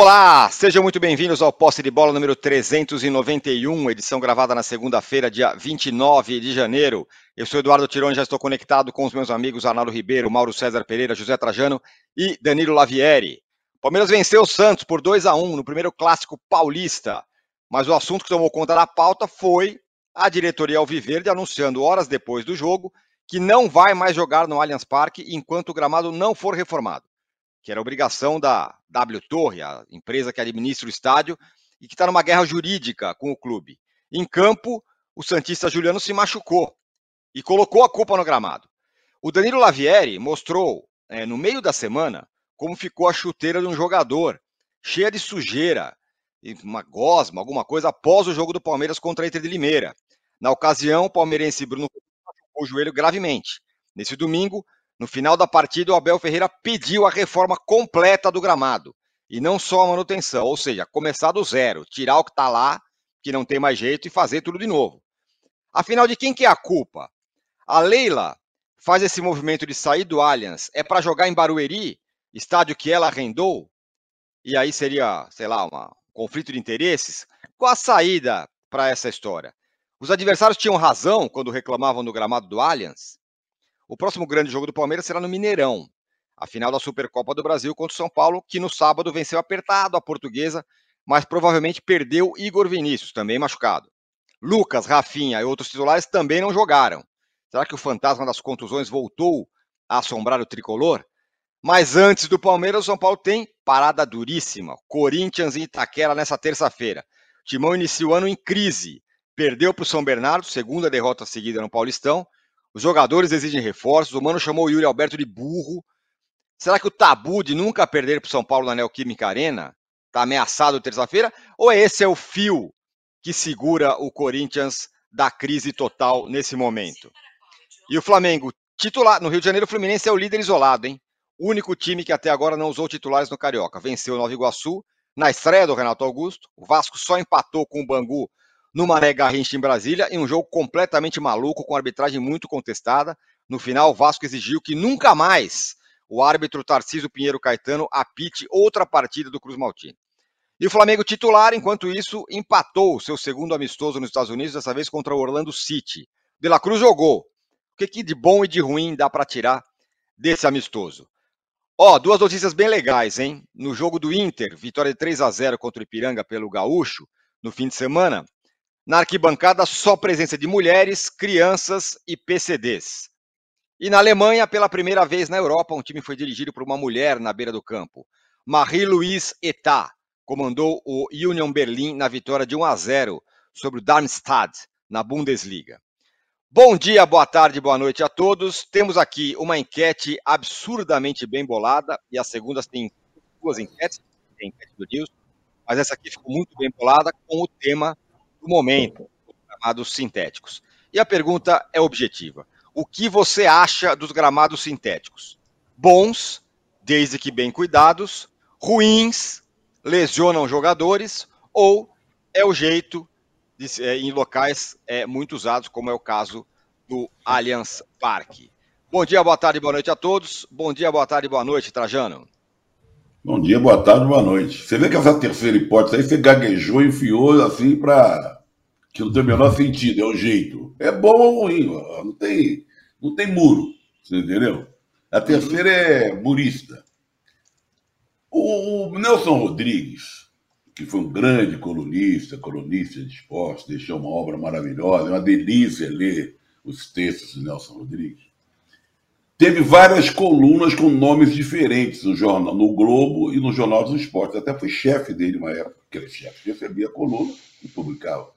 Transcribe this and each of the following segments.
Olá, sejam muito bem-vindos ao Posse de Bola número 391, edição gravada na segunda-feira, dia 29 de janeiro. Eu sou Eduardo Tironi, já estou conectado com os meus amigos Arnaldo Ribeiro, Mauro César Pereira, José Trajano e Danilo Lavieri. Palmeiras venceu o Santos por 2 a 1 no primeiro clássico paulista, mas o assunto que tomou conta da pauta foi a diretoria Alviverde anunciando horas depois do jogo que não vai mais jogar no Allianz Parque enquanto o gramado não for reformado que era obrigação da W Torre, a empresa que administra o estádio, e que está numa guerra jurídica com o clube. Em campo, o Santista Juliano se machucou e colocou a culpa no gramado. O Danilo Lavieri mostrou, é, no meio da semana, como ficou a chuteira de um jogador, cheia de sujeira, uma gosma, alguma coisa, após o jogo do Palmeiras contra a Inter de Limeira. Na ocasião, o palmeirense Bruno machucou o joelho gravemente. Nesse domingo, no final da partida, o Abel Ferreira pediu a reforma completa do gramado e não só a manutenção, ou seja, começar do zero, tirar o que está lá, que não tem mais jeito, e fazer tudo de novo. Afinal, de quem que é a culpa? A Leila faz esse movimento de sair do Allianz, é para jogar em Barueri, estádio que ela arrendou, e aí seria, sei lá, um conflito de interesses? Qual a saída para essa história? Os adversários tinham razão quando reclamavam do gramado do Allianz? O próximo grande jogo do Palmeiras será no Mineirão, a final da Supercopa do Brasil contra o São Paulo, que no sábado venceu apertado a portuguesa, mas provavelmente perdeu Igor Vinícius, também machucado. Lucas, Rafinha e outros titulares também não jogaram. Será que o fantasma das contusões voltou a assombrar o tricolor? Mas antes do Palmeiras, o São Paulo tem parada duríssima. Corinthians e Itaquera nessa terça-feira. Timão inicia o ano em crise. Perdeu para o São Bernardo, segunda derrota seguida no Paulistão, os jogadores exigem reforços. O Mano chamou o Yuri Alberto de burro. Será que o tabu de nunca perder para o São Paulo na Neoquímica Arena está ameaçado terça-feira? Ou esse é o fio que segura o Corinthians da crise total nesse momento? E o Flamengo, titular. No Rio de Janeiro, o Fluminense é o líder isolado, hein? O único time que até agora não usou titulares no Carioca. Venceu o Nova Iguaçu na estreia do Renato Augusto. O Vasco só empatou com o Bangu no Mané Garrincha em Brasília, em um jogo completamente maluco, com arbitragem muito contestada. No final, o Vasco exigiu que nunca mais o árbitro Tarcísio Pinheiro Caetano apite outra partida do Cruz Maltino. E o Flamengo titular, enquanto isso, empatou seu segundo amistoso nos Estados Unidos, dessa vez contra o Orlando City. De La Cruz jogou. O que, de bom e de ruim dá para tirar desse amistoso? Ó, duas notícias bem legais, hein? No jogo do Inter, vitória de 3 a 0 contra o Ipiranga pelo Gaúcho, no fim de semana, na arquibancada, só presença de mulheres, crianças e PCDs. E na Alemanha, pela primeira vez na Europa, um time foi dirigido por uma mulher na beira do campo. Marie-Louise Etat comandou o Union Berlin na vitória de 1 a 0 sobre o Darmstadt na Bundesliga. Bom dia, boa tarde, boa noite a todos. Temos aqui uma enquete absurdamente bem bolada, e as segundas têm duas enquetes, tem enquete do News, mas essa aqui ficou muito bem bolada com o tema do momento, gramados sintéticos. E a pergunta é objetiva. O que você acha dos gramados sintéticos? Bons, desde que bem cuidados, ruins, lesionam jogadores, ou é o jeito de, é, em locais é, muito usados, como é o caso do Allianz Parque. Bom dia, boa tarde, boa noite a todos. Bom dia, boa tarde, boa noite, Trajano. Bom dia, boa tarde, boa noite. Você vê que essa terceira hipótese aí você gaguejou enfiou assim para que não tem o menor sentido, é o jeito. É bom ou ruim, não tem, não tem muro, você entendeu? A terceira é murista. O, o Nelson Rodrigues, que foi um grande colunista, colunista de esporte, deixou uma obra maravilhosa, é uma delícia ler os textos de Nelson Rodrigues teve várias colunas com nomes diferentes no jornal, no Globo e no Jornal dos Esportes. Até foi chefe dele uma época, que era chefe, recebia a coluna e publicava.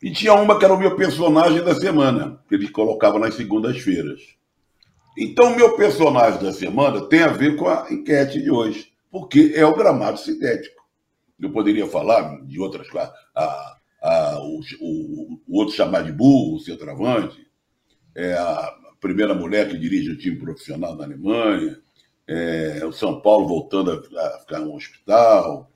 E tinha uma que era o meu personagem da semana, que ele colocava nas segundas-feiras. Então, meu personagem da semana tem a ver com a enquete de hoje, porque é o gramado sintético. Eu poderia falar de outras coisas, a, a, o, o, o, outro chamar de burro, o centroavante, é, a, primeira mulher que dirige um time profissional na Alemanha, é, o São Paulo voltando a, ficar no hospital.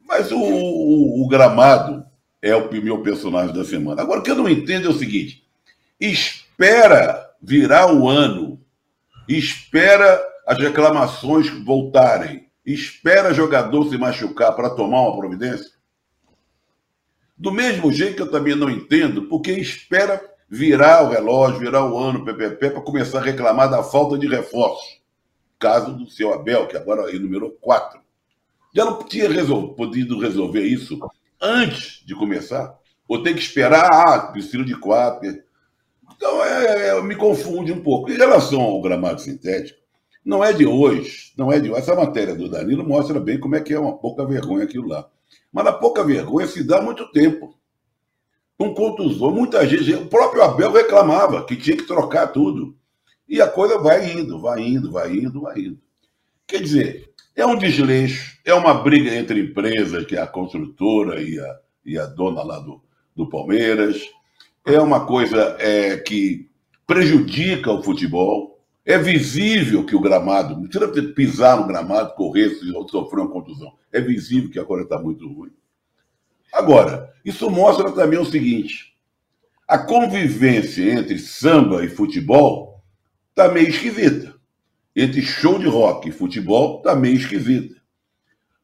Mas o, o, o, gramado é o meu personagem da semana. Agora, o que eu não entendo é o seguinte: espera virar o ano, espera as reclamações voltarem. espera jogador se machucar para tomar uma providência? Do mesmo jeito que eu também não entendo porque espera virar o relógio, virar o ano PPP para começar a reclamar da falta de reforços. Caso do seu Abel, que agora enumerou quatro. Já não tinha resol podido resolver isso antes de começar? Ou tem que esperar, ah, precisa de quatro. Então, é, é, me confunde um pouco. Em relação ao gramado sintético, não é de hoje, não é de hoje. Essa matéria do Danilo mostra bem como é que é uma pouca vergonha aquilo lá. Mas a pouca vergonha se dá muito tempo. Com contusão, muita gente, o próprio Abel reclamava que tinha que trocar tudo. E a coisa vai indo, vai indo, vai indo, vai indo. Quer dizer, é um desleixo, é uma briga entre empresas, que é a construtora e a, e a dona lá do, do Palmeiras. É uma coisa é, que prejudica o futebol. É visível que o gramado, não precisa pisar no gramado, correr sofrer uma contusão. É visível que agora está muito ruim. Agora, isso mostra também o seguinte: a convivência entre samba e futebol está meio esquisita. Entre show de rock e futebol está meio esquisita.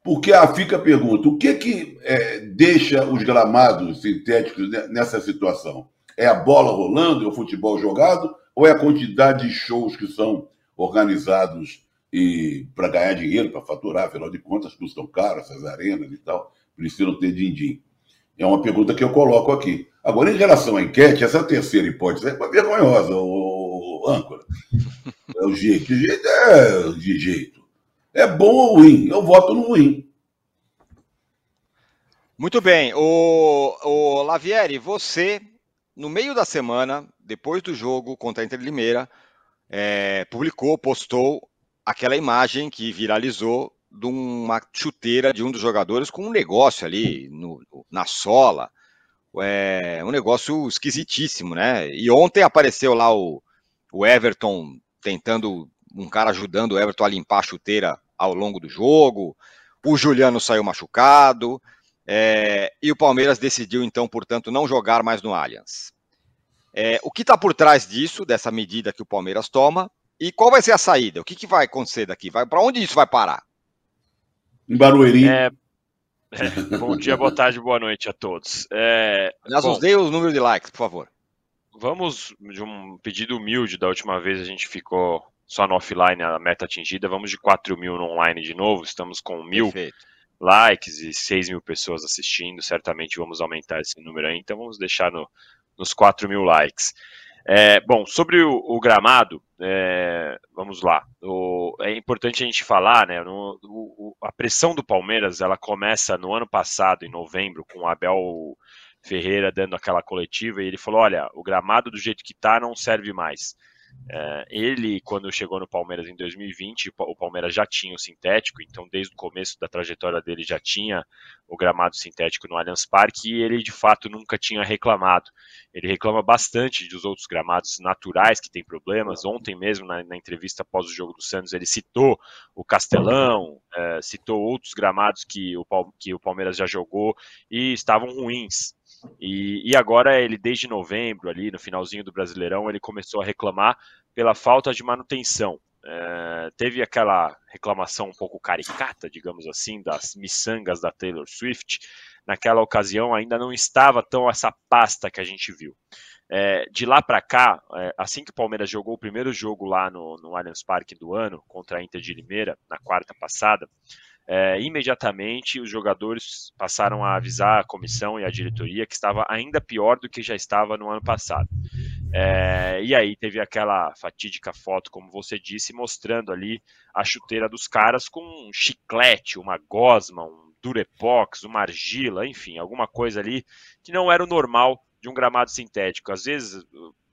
Porque ah, fica a pergunta: o que que é, deixa os gramados sintéticos nessa situação? É a bola rolando, é o futebol jogado, ou é a quantidade de shows que são organizados e para ganhar dinheiro, para faturar, afinal de contas, custam caro essas arenas e tal, precisam ter din-din. É uma pergunta que eu coloco aqui. Agora, em relação à enquete, essa terceira hipótese é vergonhosa, o, âncora. É o jeito. De jeito é de jeito. É bom ou ruim? Eu voto no ruim. Muito bem. O, o Lavieri, você, no meio da semana, depois do jogo contra a Inter Limeira, é, publicou, postou aquela imagem que viralizou de uma chuteira de um dos jogadores com um negócio ali no, na sola. É um negócio esquisitíssimo, né? E ontem apareceu lá o, o Everton tentando, um cara ajudando o Everton a limpar a chuteira ao longo do jogo. O Juliano saiu machucado. É, e o Palmeiras decidiu, então, portanto, não jogar mais no Allianz. É, o que está por trás disso, dessa medida que o Palmeiras toma, e qual vai ser a saída? O que, que vai acontecer daqui? Para onde isso vai parar? Em Barueri. É, é, bom dia, boa tarde, boa noite a todos. É, Aliás, bom, nos dê o número de likes, por favor. Vamos de um pedido humilde da última vez, a gente ficou só no offline, a meta atingida. Vamos de 4 mil no online de novo, estamos com mil Perfeito. likes e 6 mil pessoas assistindo. Certamente vamos aumentar esse número aí, então vamos deixar no, nos 4 mil likes. É, bom, sobre o, o gramado, é, vamos lá. O, é importante a gente falar, né? No, o, a pressão do Palmeiras ela começa no ano passado, em novembro, com o Abel Ferreira dando aquela coletiva e ele falou: olha, o gramado do jeito que tá não serve mais. É, ele, quando chegou no Palmeiras em 2020, o Palmeiras já tinha o sintético, então desde o começo da trajetória dele já tinha o gramado sintético no Allianz Parque e ele de fato nunca tinha reclamado. Ele reclama bastante dos outros gramados naturais que tem problemas. Ontem mesmo, na, na entrevista após o jogo do Santos, ele citou o Castelão, é, citou outros gramados que o, que o Palmeiras já jogou e estavam ruins. E, e, agora ele, desde novembro, ali no finalzinho do Brasileirão, ele começou a reclamar pela falta de manutenção. É, teve aquela reclamação um pouco caricata, digamos assim, das miçangas da Taylor Swift. Naquela ocasião ainda não estava tão essa pasta que a gente viu. É, de lá para cá, é, assim que o Palmeiras jogou o primeiro jogo lá no, no Allianz Parque do ano, contra a Inter de Limeira, na quarta passada, é, imediatamente os jogadores passaram a avisar a comissão e a diretoria que estava ainda pior do que já estava no ano passado. É, e aí teve aquela fatídica foto, como você disse, mostrando ali a chuteira dos caras com um chiclete, uma gosma, um durepox, uma argila, enfim, alguma coisa ali que não era o normal de um gramado sintético. Às vezes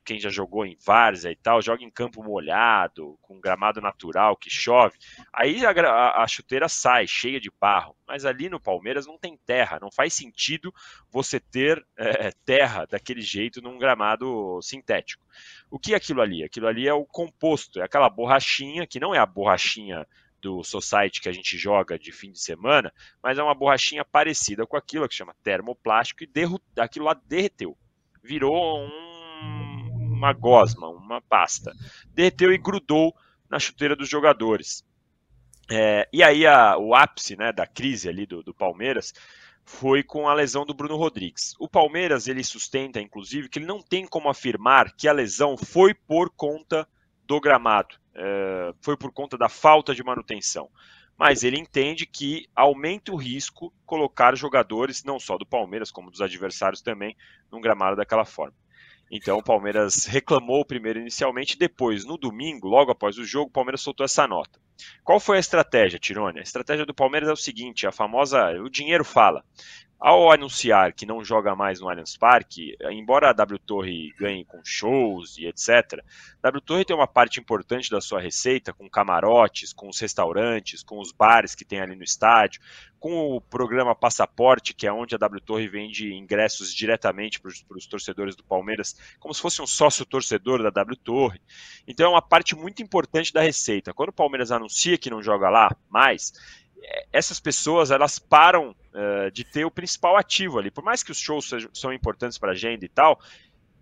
quem já jogou em várzea e tal, joga em campo molhado, com gramado natural que chove, aí a, a, chuteira sai cheia de barro. Mas ali no Palmeiras não tem terra, não faz sentido você ter é, terra daquele jeito num gramado sintético. O que é aquilo ali? Aquilo ali é o composto, é aquela borrachinha, que não é a borrachinha do Society que a gente joga de fim de semana, mas é uma borrachinha parecida com aquilo que chama termoplástico e aquilo lá derreteu. Virou um uma gosma, uma pasta. Derreteu e grudou na chuteira dos jogadores. É, e aí a, o ápice né, da crise ali do, do Palmeiras foi com a lesão do Bruno Rodrigues. O Palmeiras ele sustenta, inclusive, que ele não tem como afirmar que a lesão foi por conta do gramado, é, foi por conta da falta de manutenção. Mas ele entende que aumenta o risco colocar jogadores, não só do Palmeiras, como dos adversários também, num gramado daquela forma. Então o Palmeiras reclamou primeiro inicialmente, depois, no domingo, logo após o jogo, o Palmeiras soltou essa nota. Qual foi a estratégia, Tirone? A estratégia do Palmeiras é o seguinte: a famosa. O dinheiro fala. Ao anunciar que não joga mais no Allianz Parque, embora a W Torre ganhe com shows e etc., a W Torre tem uma parte importante da sua receita com camarotes, com os restaurantes, com os bares que tem ali no estádio, com o programa Passaporte, que é onde a W Torre vende ingressos diretamente para os torcedores do Palmeiras, como se fosse um sócio torcedor da W Torre. Então é uma parte muito importante da receita. Quando o Palmeiras anuncia que não joga lá mais, essas pessoas elas param uh, de ter o principal ativo ali. Por mais que os shows sejam, são importantes para a agenda e tal,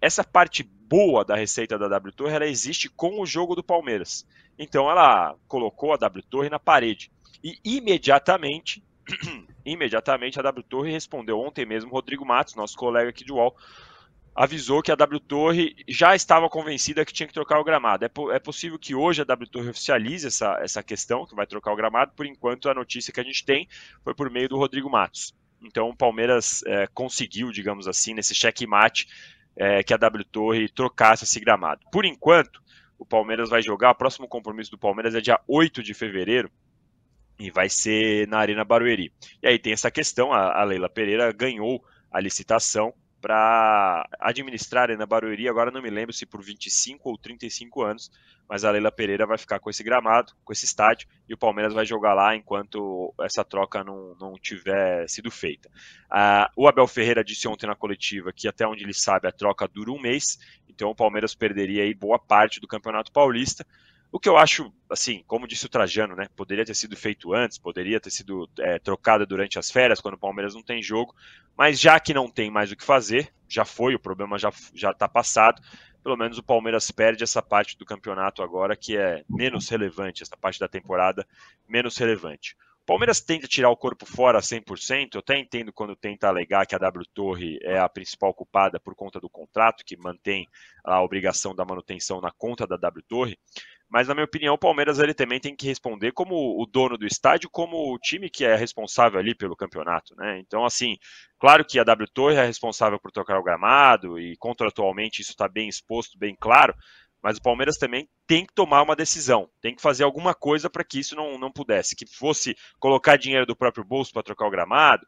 essa parte boa da receita da W Torre ela existe com o jogo do Palmeiras. Então ela colocou a W Torre na parede e imediatamente, imediatamente a W Torre respondeu ontem mesmo Rodrigo Matos, nosso colega aqui de UOL, avisou que a W Torre já estava convencida que tinha que trocar o gramado. É, é, possível que hoje a W Torre oficialize essa, essa questão, que vai trocar o gramado, por enquanto a notícia que a gente tem foi por meio do Rodrigo Matos. Então o Palmeiras é, conseguiu, digamos assim, nesse checkmate, é, que a W Torre trocasse esse gramado. Por enquanto, o Palmeiras vai jogar, o próximo compromisso do Palmeiras é dia 8 de fevereiro, e vai ser na Arena Barueri. E aí tem essa questão, a, a Leila Pereira ganhou a licitação, para administrar na Barueri, agora não me lembro se por 25 ou 35 anos, mas a Leila Pereira vai ficar com esse gramado, com esse estádio, e o Palmeiras vai jogar lá enquanto essa troca não, não tiver sido feita. Uh, o Abel Ferreira disse ontem na coletiva que até onde ele sabe a troca dura um mês, então o Palmeiras perderia aí boa parte do Campeonato Paulista, o que eu acho, assim, como disse o Trajano, né? Poderia ter sido feito antes, poderia ter sido é, trocado durante as férias, quando o Palmeiras não tem jogo, mas já que não tem mais o que fazer, já foi, o problema já está passado, pelo menos o Palmeiras perde essa parte do campeonato agora que é menos relevante, essa parte da temporada menos relevante. O Palmeiras tenta tirar o corpo fora 100%, eu até entendo quando tenta alegar que a W Torre é a principal culpada por conta do contrato, que mantém a obrigação da manutenção na conta da W Torre, mas na minha opinião o Palmeiras ele também tem que responder como o dono do estádio, como o time que é responsável ali pelo campeonato, né? Então assim, claro que a W Torre é responsável por tocar o gramado e contratualmente isso está bem exposto, bem claro, mas o Palmeiras também tem que tomar uma decisão, tem que fazer alguma coisa para que isso não, não pudesse, que fosse colocar dinheiro do próprio bolso para trocar o gramado.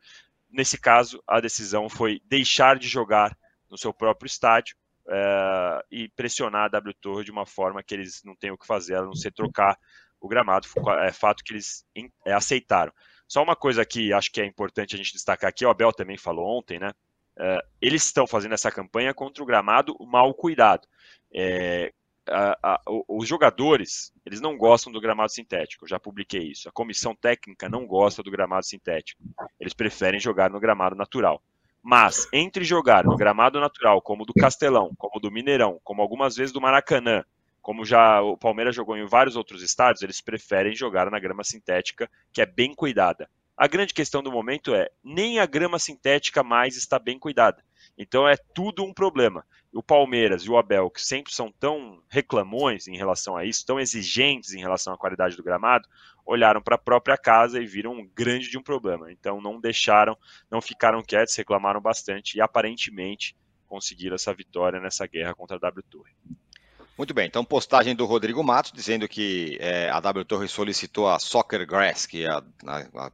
Nesse caso, a decisão foi deixar de jogar no seu próprio estádio é, e pressionar a W Torre de uma forma que eles não tenham o que fazer, a não ser trocar o gramado. É fato que eles é, aceitaram. Só uma coisa que acho que é importante a gente destacar aqui, o Abel também falou ontem, né? É, eles estão fazendo essa campanha contra o gramado mal cuidado. É, a, a, os jogadores, eles não gostam do gramado sintético, eu já publiquei isso. A comissão técnica não gosta do gramado sintético. Eles preferem jogar no gramado natural. Mas entre jogar no gramado natural, como do Castelão, como do Mineirão, como algumas vezes do Maracanã, como já o Palmeiras jogou em vários outros estádios, eles preferem jogar na grama sintética, que é bem cuidada. A grande questão do momento é, nem a grama sintética mais está bem cuidada. Então é tudo um problema. O Palmeiras e o Abel, que sempre são tão reclamões em relação a isso, tão exigentes em relação à qualidade do gramado, olharam para a própria casa e viram um grande de um problema. Então não deixaram, não ficaram quietos, reclamaram bastante e aparentemente conseguiram essa vitória nessa guerra contra a W Torre. Muito bem, então postagem do Rodrigo Matos dizendo que é, a W Torre solicitou a Soccer Grass, que, é a, a,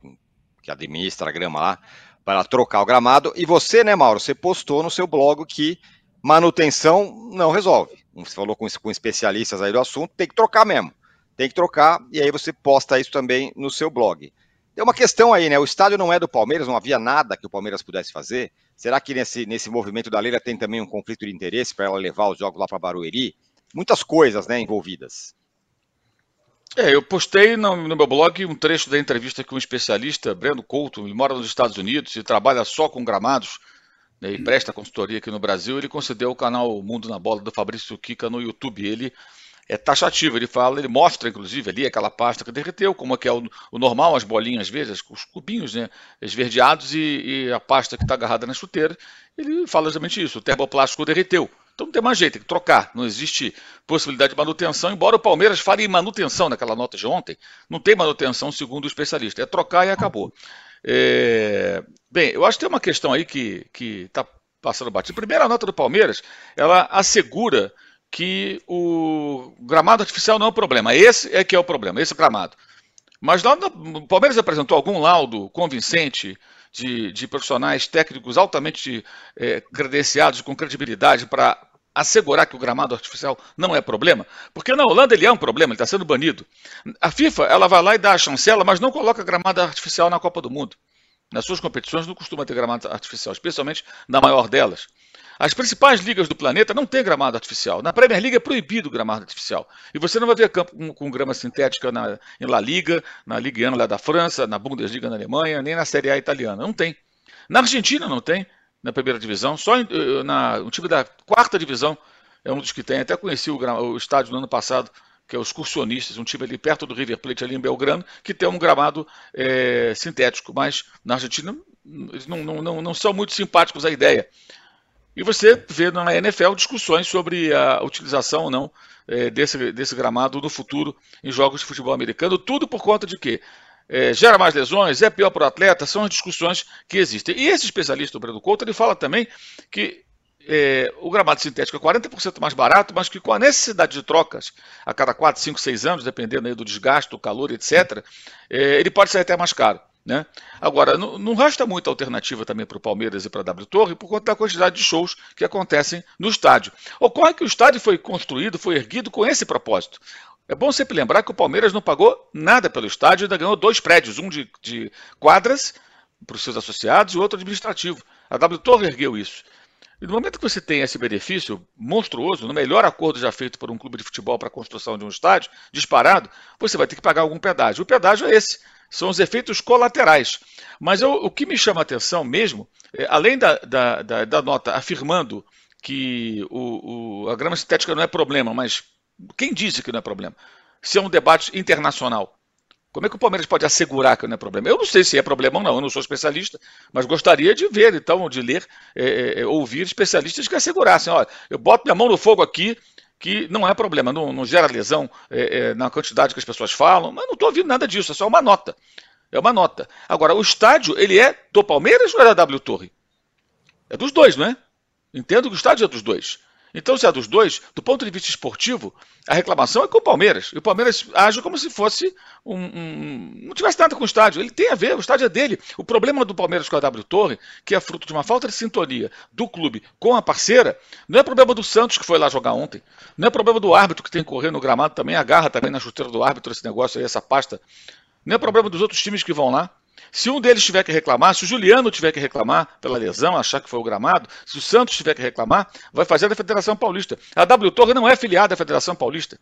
que administra a grama lá, para trocar o gramado. E você, né, Mauro, você postou no seu blog que manutenção não resolve. Você falou com, com especialistas aí do assunto, tem que trocar mesmo. Tem que trocar, e aí você posta isso também no seu blog. Tem uma questão aí, né? O estádio não é do Palmeiras, não havia nada que o Palmeiras pudesse fazer. Será que nesse, nesse movimento da Leila tem também um conflito de interesse para ela levar os jogos lá para Barueri? Muitas coisas, né, envolvidas. É, eu postei no, no, meu blog um trecho da entrevista com um especialista, Breno Couto, ele mora nos Estados Unidos e trabalha só com gramados né, e presta consultoria aqui no Brasil. Ele concedeu o canal Mundo na Bola do Fabrício Kika no YouTube. Ele é taxativo. Ele fala, ele mostra, inclusive, ali aquela pasta que derreteu, como é que é o, o normal, as bolinhas, vezes, os cubinhos né, esverdeados e, e a pasta que está agarrada na chuteira. Ele fala exatamente isso, o termoplástico derreteu. Então não tem mais jeito, tem que trocar. Não existe possibilidade de manutenção, embora o Palmeiras fale em manutenção naquela nota de ontem. Não tem manutenção, segundo o especialista. É trocar e acabou. É... Bem, eu acho que tem uma questão aí que está passando batido. Primeiro, a nota do Palmeiras, ela assegura que o gramado artificial não é o problema. Esse é que é o problema, esse gramado. Mas lá no, o Palmeiras apresentou algum laudo convincente de, de profissionais técnicos altamente é, credenciados, com credibilidade, para assegurar que o gramado artificial não é problema? Porque na Holanda ele é um problema, ele está sendo banido. A FIFA ela vai lá e dá a chancela, mas não coloca gramado artificial na Copa do Mundo. Nas suas competições não costuma ter gramado artificial, especialmente na maior delas. As principais ligas do planeta não têm gramado artificial. Na Premier League é proibido gramado artificial. E você não vai ver campo com, com grama sintética na, em La Liga, na Ligue 1 lá da França, na Bundesliga na Alemanha, nem na Série A italiana. Não tem. Na Argentina não tem, na primeira divisão. Só em, eh, na, o time da quarta divisão é um dos que tem. Até conheci o, o estádio no ano passado, que é os Excursionistas, um time ali perto do River Plate, ali em Belgrano, que tem um gramado é, sintético. Mas na Argentina eles não, não, não, não são muito simpáticos à ideia. E você vê na NFL discussões sobre a utilização ou não é, desse, desse gramado no futuro em jogos de futebol americano, tudo por conta de quê? É, gera mais lesões, é pior para o atleta, são as discussões que existem. E esse especialista, o Breno Couto, ele fala também que é, o gramado sintético é 40% mais barato, mas que com a necessidade de trocas a cada 4, 5, 6 anos, dependendo do desgaste, do calor, etc., é, ele pode sair até mais caro. Né? Agora, não, não resta muita alternativa também para o Palmeiras e para a W Torre por conta da quantidade de shows que acontecem no estádio. Ocorre que o estádio foi construído, foi erguido com esse propósito. É bom sempre lembrar que o Palmeiras não pagou nada pelo estádio, ainda ganhou dois prédios, um de, de quadras para os seus associados e outro administrativo. A W Torre ergueu isso. E no momento que você tem esse benefício monstruoso, no melhor acordo já feito por um clube de futebol para a construção de um estádio, disparado, você vai ter que pagar algum pedágio. O pedágio é esse são os efeitos colaterais. Mas eu, o que me chama a atenção mesmo, é, além da, da, da, da, nota afirmando que o, o, a grama sintética não é problema, mas quem disse que não é problema? Se é um debate internacional. Como é que o Palmeiras pode assegurar que não é problema? Eu não sei se é problema ou não, eu não sou especialista, mas gostaria de ver, então, de ler, é, é ouvir especialistas que assegurassem, olha, eu boto minha mão no fogo aqui, que não é problema, não, não gera lesão é, é, na quantidade que as pessoas falam, mas não estou ouvindo nada disso, é só uma nota. É uma nota. Agora, o estádio, ele é do Palmeiras ou é da W Torre? É dos dois, não é? Entendo que o estádio é dos dois. Então, se é dos dois, do ponto de vista esportivo, a reclamação é com o Palmeiras. E o Palmeiras age como se fosse um, um, não tivesse nada com o estádio. Ele tem a ver, o estádio é dele. O problema do Palmeiras com a W Torre, que é fruto de uma falta de sintonia do clube com a parceira, não é problema do Santos que foi lá jogar ontem. Não é problema do árbitro que tem que correr no gramado também, agarra também na chuteira do árbitro esse negócio aí, essa pasta. Não é problema dos outros times que vão lá. Se um deles tiver que reclamar, se o Juliano tiver que reclamar pela lesão, achar que foi o gramado, se o Santos tiver que reclamar, vai fazer da Federação Paulista. A W Torre não é filiada à Federação Paulista.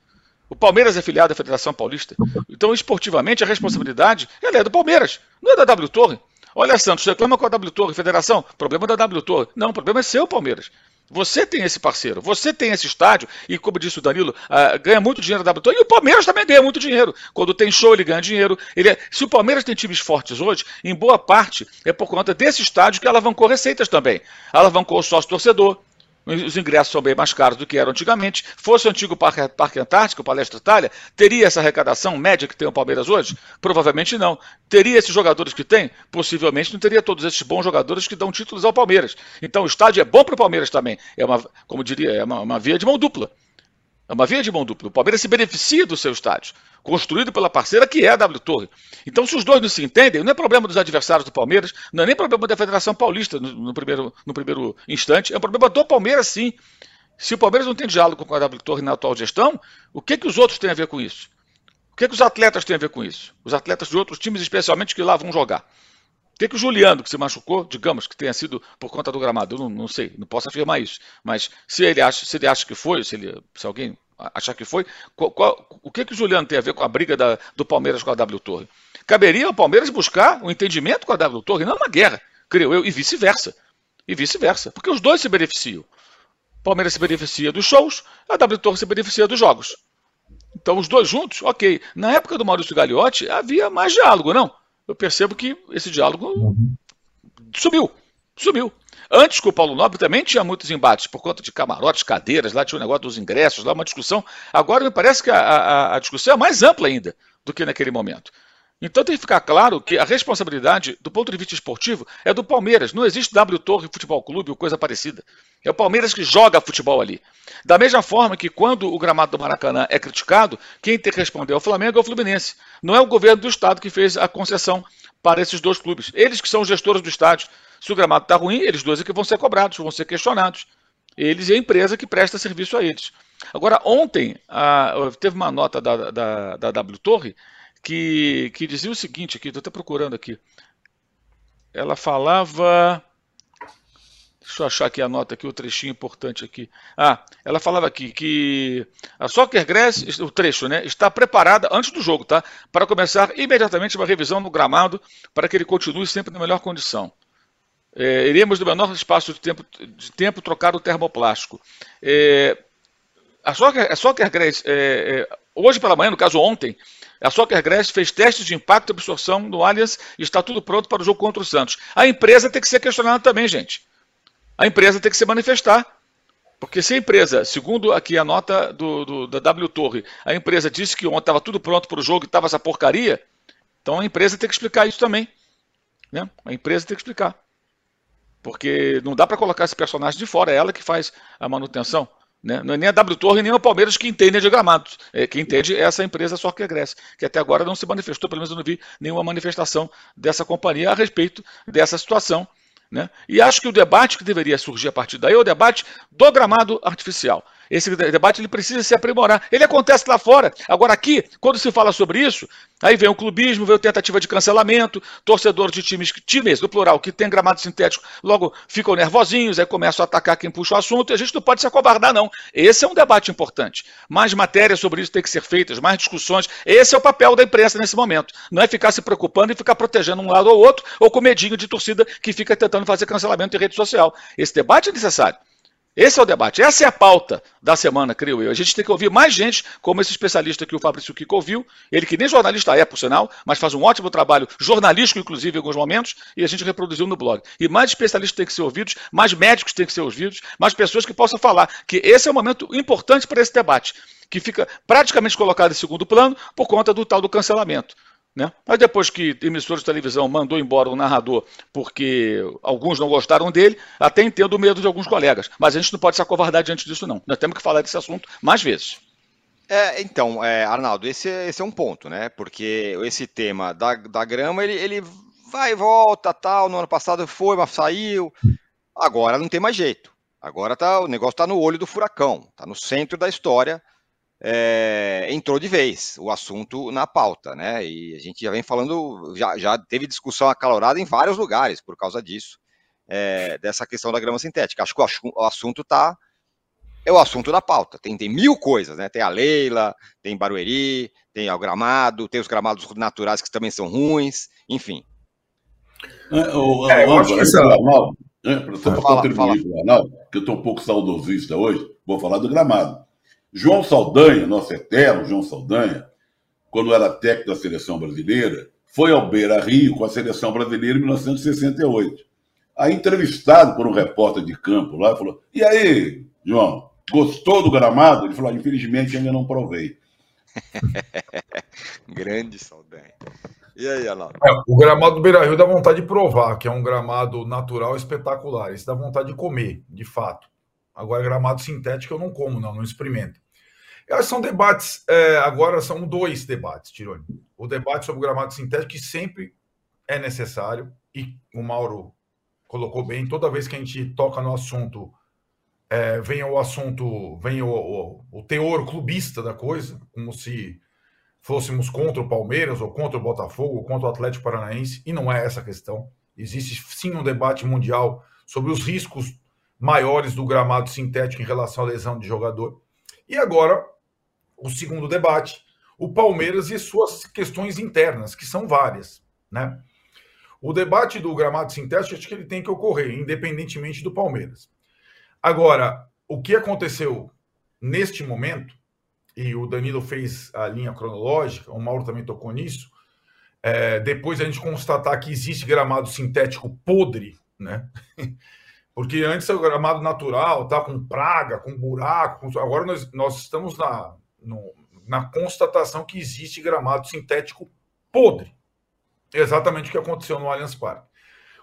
O Palmeiras é filiado à Federação Paulista. Então, esportivamente, a responsabilidade é do Palmeiras, não é da W Torre. Olha, Santos, reclama com a W Torre, Federação, problema da W Torre. Não, o problema é seu, Palmeiras. Você tem esse parceiro, você tem esse estádio, e como disse o Danilo, uh, ganha muito dinheiro da W E o Palmeiras também ganha muito dinheiro. Quando tem show, ele ganha dinheiro. Ele é... Se o Palmeiras tem times fortes hoje, em boa parte é por conta desse estádio que alavancou receitas também. Alavancou o sócio torcedor, os ingressos são bem mais caros do que eram antigamente. Fosse o antigo Parque, Parque Antártico, o Palestra Itália, teria essa arrecadação média que tem o Palmeiras hoje? Provavelmente não. Teria esses jogadores que tem? Possivelmente não teria todos esses bons jogadores que dão títulos ao Palmeiras. Então o estádio é bom para o Palmeiras também. É uma, como diria, é uma, uma via de mão dupla. É uma via de mão dupla. O Palmeiras se beneficia do seu estádio, construído pela parceira que é a W Torre. Então, se os dois não se entendem, não é problema dos adversários do Palmeiras, não é nem problema da Federação Paulista no, no primeiro, no primeiro instante, é um problema do Palmeiras, sim. Se o Palmeiras não tem diálogo com a W Torre na atual gestão, o que, que os outros têm a ver com isso? O que, que os atletas têm a ver com isso? Os atletas de outros times, especialmente, que lá vão jogar. O que, que o Juliano, que se machucou, digamos que tenha sido por conta do gramado, eu não, não sei, não posso afirmar isso. Mas se ele acha, se ele acha que foi, se, ele, se alguém achar que foi, qual, qual, o que, que o Juliano tem a ver com a briga da, do Palmeiras com a W Torre? Caberia ao Palmeiras buscar um entendimento com a W Torre, não uma guerra, creio eu, e vice-versa. E vice-versa, porque os dois se beneficiam. O Palmeiras se beneficia dos shows, a W Torre se beneficia dos jogos. Então, os dois juntos, ok. Na época do Maurício Gagliotti, havia mais diálogo, não? Eu percebo que esse diálogo uhum. sumiu. Sumiu. Antes com o Paulo Nobre também tinha muitos embates por conta de camarotes, cadeiras, lá tinha o um negócio dos ingressos, lá uma discussão. Agora me parece que a, a, a discussão é mais ampla ainda do que naquele momento. Então tem que ficar claro que a responsabilidade, do ponto de vista esportivo, é do Palmeiras. Não existe W Torre Futebol Clube ou coisa parecida. É o Palmeiras que joga futebol ali. Da mesma forma que quando o gramado do Maracanã é criticado, quem tem que responder ao Flamengo é o Fluminense. Não é o governo do estado que fez a concessão para esses dois clubes. Eles que são gestores do estádio. Se o gramado está ruim, eles dois é que vão ser cobrados, vão ser questionados. Eles e a empresa que presta serviço a eles. Agora, ontem, a, teve uma nota da, da, da W Torre que, que dizia o seguinte aqui, estou até procurando aqui. Ela falava. Deixa eu achar aqui a nota aqui, o trechinho importante aqui. Ah, ela falava aqui que a Soccer Grass, o trecho, né, está preparada antes do jogo, tá? Para começar imediatamente uma revisão no gramado para que ele continue sempre na melhor condição. É, iremos no menor espaço de tempo, de tempo trocar o termoplástico. É, a Soccer, a Soccer Grass, é, é, hoje pela manhã, no caso ontem, a Soccer Grass fez testes de impacto e absorção no Allianz e está tudo pronto para o jogo contra o Santos. A empresa tem que ser questionada também, gente. A empresa tem que se manifestar. Porque se a empresa, segundo aqui a nota do, do, da W Torre, a empresa disse que ontem estava tudo pronto para o jogo e estava essa porcaria, então a empresa tem que explicar isso também. Né? A empresa tem que explicar. Porque não dá para colocar esse personagem de fora, é ela que faz a manutenção. Né? Não é nem a W Torre nem o Palmeiras que entendem de gramados. É, entende é essa empresa Soccer Grécia, que até agora não se manifestou, pelo menos eu não vi nenhuma manifestação dessa companhia a respeito dessa situação. Né? E acho que o debate que deveria surgir a partir daí é o debate do gramado artificial. Esse debate ele precisa se aprimorar. Ele acontece lá fora. Agora, aqui, quando se fala sobre isso, aí vem o clubismo, vem a tentativa de cancelamento, torcedores de times, times, no plural, que tem gramado sintético, logo ficam nervosinhos, aí começam a atacar quem puxa o assunto, e a gente não pode se acobardar, não. Esse é um debate importante. Mais matérias sobre isso tem que ser feitas, mais discussões. Esse é o papel da imprensa nesse momento. Não é ficar se preocupando e ficar protegendo um lado ou outro, ou com medinho de torcida que fica tentando fazer cancelamento em rede social. Esse debate é necessário. Esse é o debate, essa é a pauta da semana, creio eu. A gente tem que ouvir mais gente, como esse especialista que o Fabrício Kiko ouviu, ele que nem jornalista é, por sinal, mas faz um ótimo trabalho jornalístico, inclusive, em alguns momentos, e a gente reproduziu no blog. E mais especialistas têm que ser ouvidos, mais médicos têm que ser ouvidos, mais pessoas que possam falar que esse é um momento importante para esse debate, que fica praticamente colocado em segundo plano por conta do tal do cancelamento. Né? Mas depois que emissores de televisão mandou embora o narrador porque alguns não gostaram dele, até entendo o medo de alguns colegas. Mas a gente não pode se acovardar diante disso, não. Nós temos que falar desse assunto mais vezes. É, então, é, Arnaldo, esse, esse é um ponto, né? Porque esse tema da, da grama, ele, ele vai e volta, tal. No ano passado foi, mas saiu. Agora não tem mais jeito. Agora tá, o negócio está no olho do furacão, está no centro da história é, entrou de vez o assunto na pauta, né? E a gente já vem falando, já, já teve discussão acalorada em vários lugares por causa disso, é, dessa questão da grama sintética. Acho que o, assunto está é o assunto da pauta. Tem, tem mil coisas, né? Tem a Leila, tem Barueri, tem o gramado, tem os gramados naturais que também são ruins, enfim. É, o, é, eu acho que essa... Arnaldo, né, só para contribuir com o Arnaldo, que eu estou um pouco saudosista hoje, vou falar do gramado. João Saldanha, nosso eterno João Saldanha, quando era técnico da seleção brasileira, foi ao Beira Rio com a seleção brasileira em 1968. Aí, entrevistado por um repórter de campo lá, falou: E aí, João, gostou do gramado? Ele falou: Infelizmente ainda não provei. Grande Saldanha. E aí, Alain? É, o gramado do Beira Rio dá vontade de provar, que é um gramado natural espetacular. Isso dá vontade de comer, de fato. Agora, gramado sintético eu não como, não, não experimento. Esses são debates, é, agora são dois debates, Tironi. O debate sobre o gramado sintético, que sempre é necessário, e o Mauro colocou bem, toda vez que a gente toca no assunto, é, vem o assunto, vem o, o, o teor clubista da coisa, como se fôssemos contra o Palmeiras, ou contra o Botafogo, ou contra o Atlético Paranaense, e não é essa a questão. Existe sim um debate mundial sobre os riscos maiores do gramado sintético em relação à lesão de jogador. E agora, o segundo debate, o Palmeiras e suas questões internas, que são várias, né? O debate do gramado sintético, acho que ele tem que ocorrer, independentemente do Palmeiras. Agora, o que aconteceu neste momento, e o Danilo fez a linha cronológica, o Mauro também tocou nisso, é, depois a gente constatar que existe gramado sintético podre, né? Porque antes o gramado natural, tá com praga, com buraco, com... agora nós, nós estamos na, no, na constatação que existe gramado sintético podre. Exatamente o que aconteceu no Allianz Parque.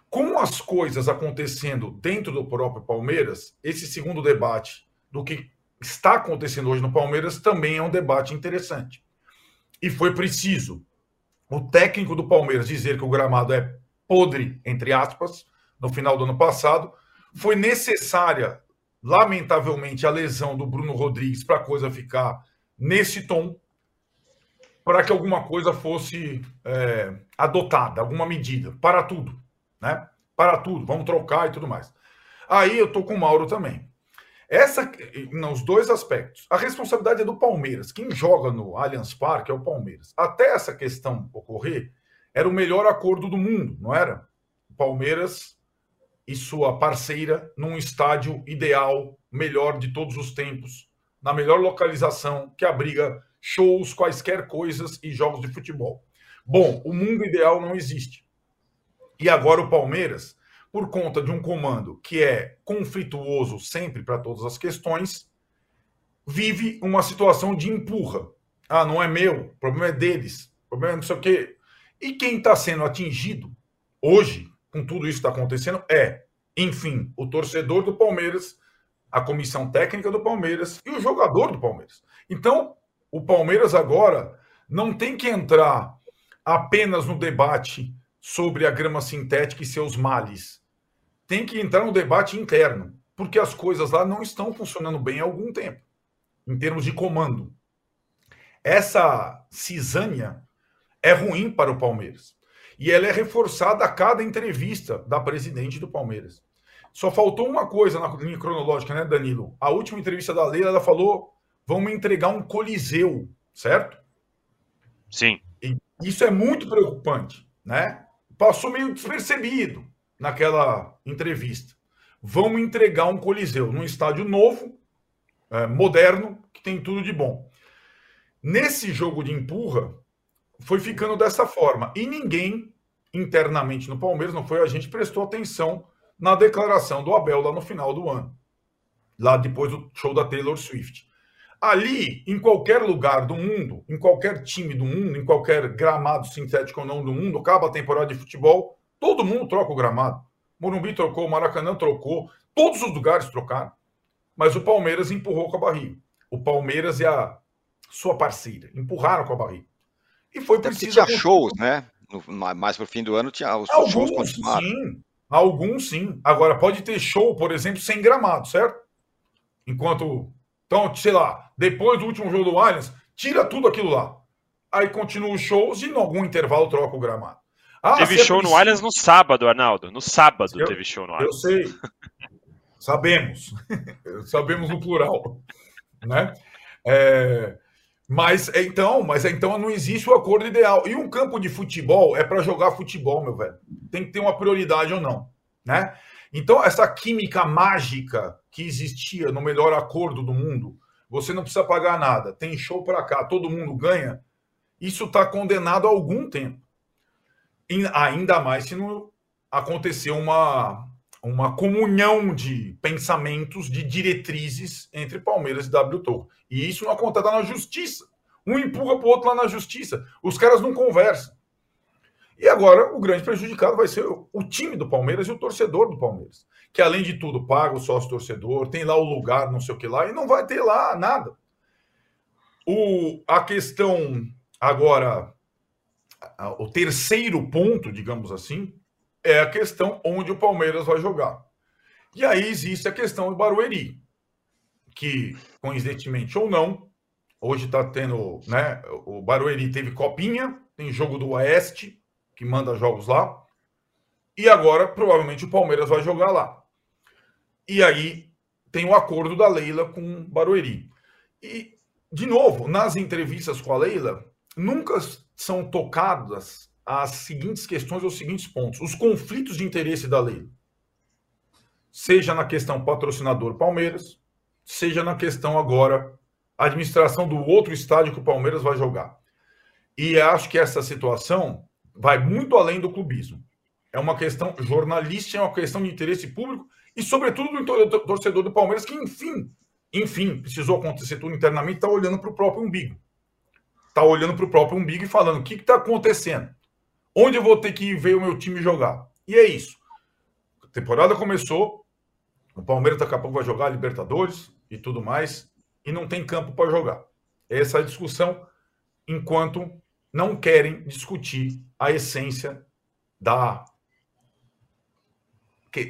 Com as coisas acontecendo dentro do próprio Palmeiras, esse segundo debate do que está acontecendo hoje no Palmeiras também é um debate interessante. E foi preciso o técnico do Palmeiras dizer que o gramado é podre, entre aspas, no final do ano passado, foi necessária, lamentavelmente, a lesão do Bruno Rodrigues para a coisa ficar nesse tom, para que alguma coisa fosse é, adotada, alguma medida, para tudo, né? Para tudo, vamos trocar e tudo mais. Aí eu tô com o Mauro também. Essa, nos dois aspectos. A responsabilidade é do Palmeiras. Quem joga no Allianz Parque é o Palmeiras. Até essa questão ocorrer, era o melhor acordo do mundo, não era? Palmeiras e sua parceira num estádio ideal, melhor de todos os tempos, na melhor localização, que abriga shows, quaisquer coisas e jogos de futebol. Bom, o mundo ideal não existe. E agora o Palmeiras, por conta de um comando que é conflituoso sempre para todas as questões, vive uma situação de empurra. Ah, não é meu, o problema é deles, o problema é não sei o quê. E quem está sendo atingido hoje com tudo isso que está acontecendo é, enfim, o torcedor do Palmeiras, a comissão técnica do Palmeiras e o jogador do Palmeiras. Então, o Palmeiras agora não tem que entrar apenas no debate sobre a grama sintética e seus males. Tem que entrar no debate interno, porque as coisas lá não estão funcionando bem há algum tempo, em termos de comando. Essa cisânia é ruim para o Palmeiras. E ela é reforçada a cada entrevista da presidente do Palmeiras. Só faltou uma coisa na linha cronológica, né, Danilo? A última entrevista da Leila, ela falou: vamos entregar um coliseu, certo? Sim. E isso é muito preocupante, né? Passou meio despercebido naquela entrevista. Vamos entregar um coliseu num estádio novo, é, moderno, que tem tudo de bom. Nesse jogo de empurra, foi ficando dessa forma. E ninguém internamente no Palmeiras, não foi a gente, prestou atenção na declaração do Abel lá no final do ano, lá depois do show da Taylor Swift. Ali, em qualquer lugar do mundo, em qualquer time do mundo, em qualquer gramado sintético ou não do mundo, acaba a temporada de futebol, todo mundo troca o gramado. Morumbi trocou, Maracanã trocou, todos os lugares trocaram. Mas o Palmeiras empurrou com a barriga. O Palmeiras e a sua parceira empurraram com a barriga. E foi preciso. Tinha shows, né? No, mais para o fim do ano tinha os alguns, shows continuaram. Sim, alguns sim. Agora, pode ter show, por exemplo, sem gramado, certo? Enquanto. Então, sei lá, depois do último jogo do Allianz, tira tudo aquilo lá. Aí continua os shows e em algum intervalo troca o gramado. Ah, teve show no Allianz no sábado, Arnaldo. No sábado eu, teve show no Allianz. Eu sei. Sabemos. Sabemos no plural. Né? É, mas então, mas então não existe o acordo ideal. E um campo de futebol é para jogar futebol, meu velho. Tem que ter uma prioridade ou não, né? Então essa química mágica que existia no melhor acordo do mundo, você não precisa pagar nada, tem show para cá, todo mundo ganha. Isso está condenado há algum tempo. E ainda mais se não aconteceu uma uma comunhão de pensamentos, de diretrizes entre Palmeiras e W Torre. E isso não acontece na justiça. Um empurra para o outro lá na justiça. Os caras não conversam. E agora o grande prejudicado vai ser o time do Palmeiras e o torcedor do Palmeiras. Que além de tudo paga o sócio torcedor, tem lá o lugar, não sei o que lá, e não vai ter lá nada. O, a questão agora, o terceiro ponto, digamos assim, é a questão onde o Palmeiras vai jogar. E aí existe a questão do Barueri, que, coincidentemente ou não, hoje está tendo, né? O Barueri teve copinha, tem jogo do Oeste, que manda jogos lá, e agora provavelmente o Palmeiras vai jogar lá. E aí tem o acordo da Leila com o Barueri. E, de novo, nas entrevistas com a Leila, nunca são tocadas as seguintes questões os seguintes pontos. Os conflitos de interesse da lei. Seja na questão patrocinador Palmeiras, seja na questão agora administração do outro estádio que o Palmeiras vai jogar. E acho que essa situação vai muito além do clubismo. É uma questão jornalística, é uma questão de interesse público e, sobretudo, do torcedor do Palmeiras, que, enfim, enfim, precisou acontecer tudo internamente, está olhando para o próprio umbigo. Está olhando para o próprio umbigo e falando: o que está acontecendo? Onde eu vou ter que ver o meu time jogar? E é isso. A temporada começou, o Palmeiras daqui a pouco vai jogar Libertadores e tudo mais, e não tem campo para jogar. Essa é a discussão, enquanto não querem discutir a essência da,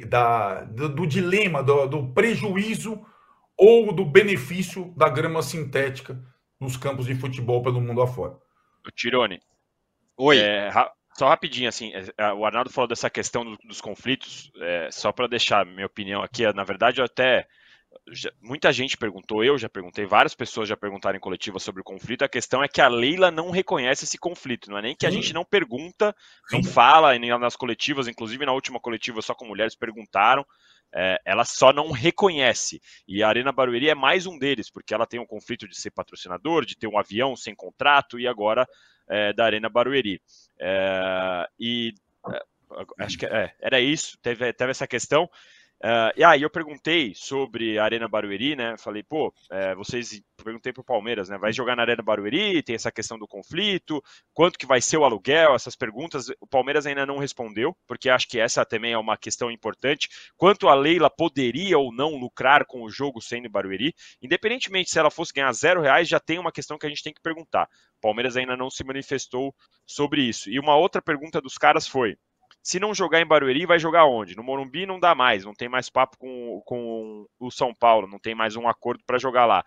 da do, do dilema, do, do, prejuízo ou do benefício da grama sintética nos campos de futebol pelo mundo afora. O Tirone. Oi. É, só rapidinho, assim, é, é, o Arnaldo falou dessa questão dos conflitos, é, só para deixar minha opinião aqui, na verdade eu até muita gente perguntou, eu já perguntei, várias pessoas já perguntaram em coletiva sobre o conflito. A questão é que a Leila não reconhece esse conflito. Não é nem que a gente não pergunta, não fala nem nas coletivas, inclusive na última coletiva só com mulheres perguntaram. É, ela só não reconhece. E a Arena Barueri é mais um deles, porque ela tem um conflito de ser patrocinador, de ter um avião sem contrato e agora é, da Arena Barueri. É, e é, acho que é, era isso, teve, teve essa questão. Uh, e aí eu perguntei sobre a Arena Barueri, né? Falei, pô, é, vocês perguntei para o Palmeiras, né? Vai jogar na Arena Barueri? Tem essa questão do conflito? Quanto que vai ser o aluguel? Essas perguntas. O Palmeiras ainda não respondeu, porque acho que essa também é uma questão importante. Quanto a Leila poderia ou não lucrar com o jogo sendo em Barueri? Independentemente se ela fosse ganhar zero reais, já tem uma questão que a gente tem que perguntar. O Palmeiras ainda não se manifestou sobre isso. E uma outra pergunta dos caras foi se não jogar em Barueri, vai jogar onde? No Morumbi não dá mais, não tem mais papo com, com o São Paulo, não tem mais um acordo para jogar lá.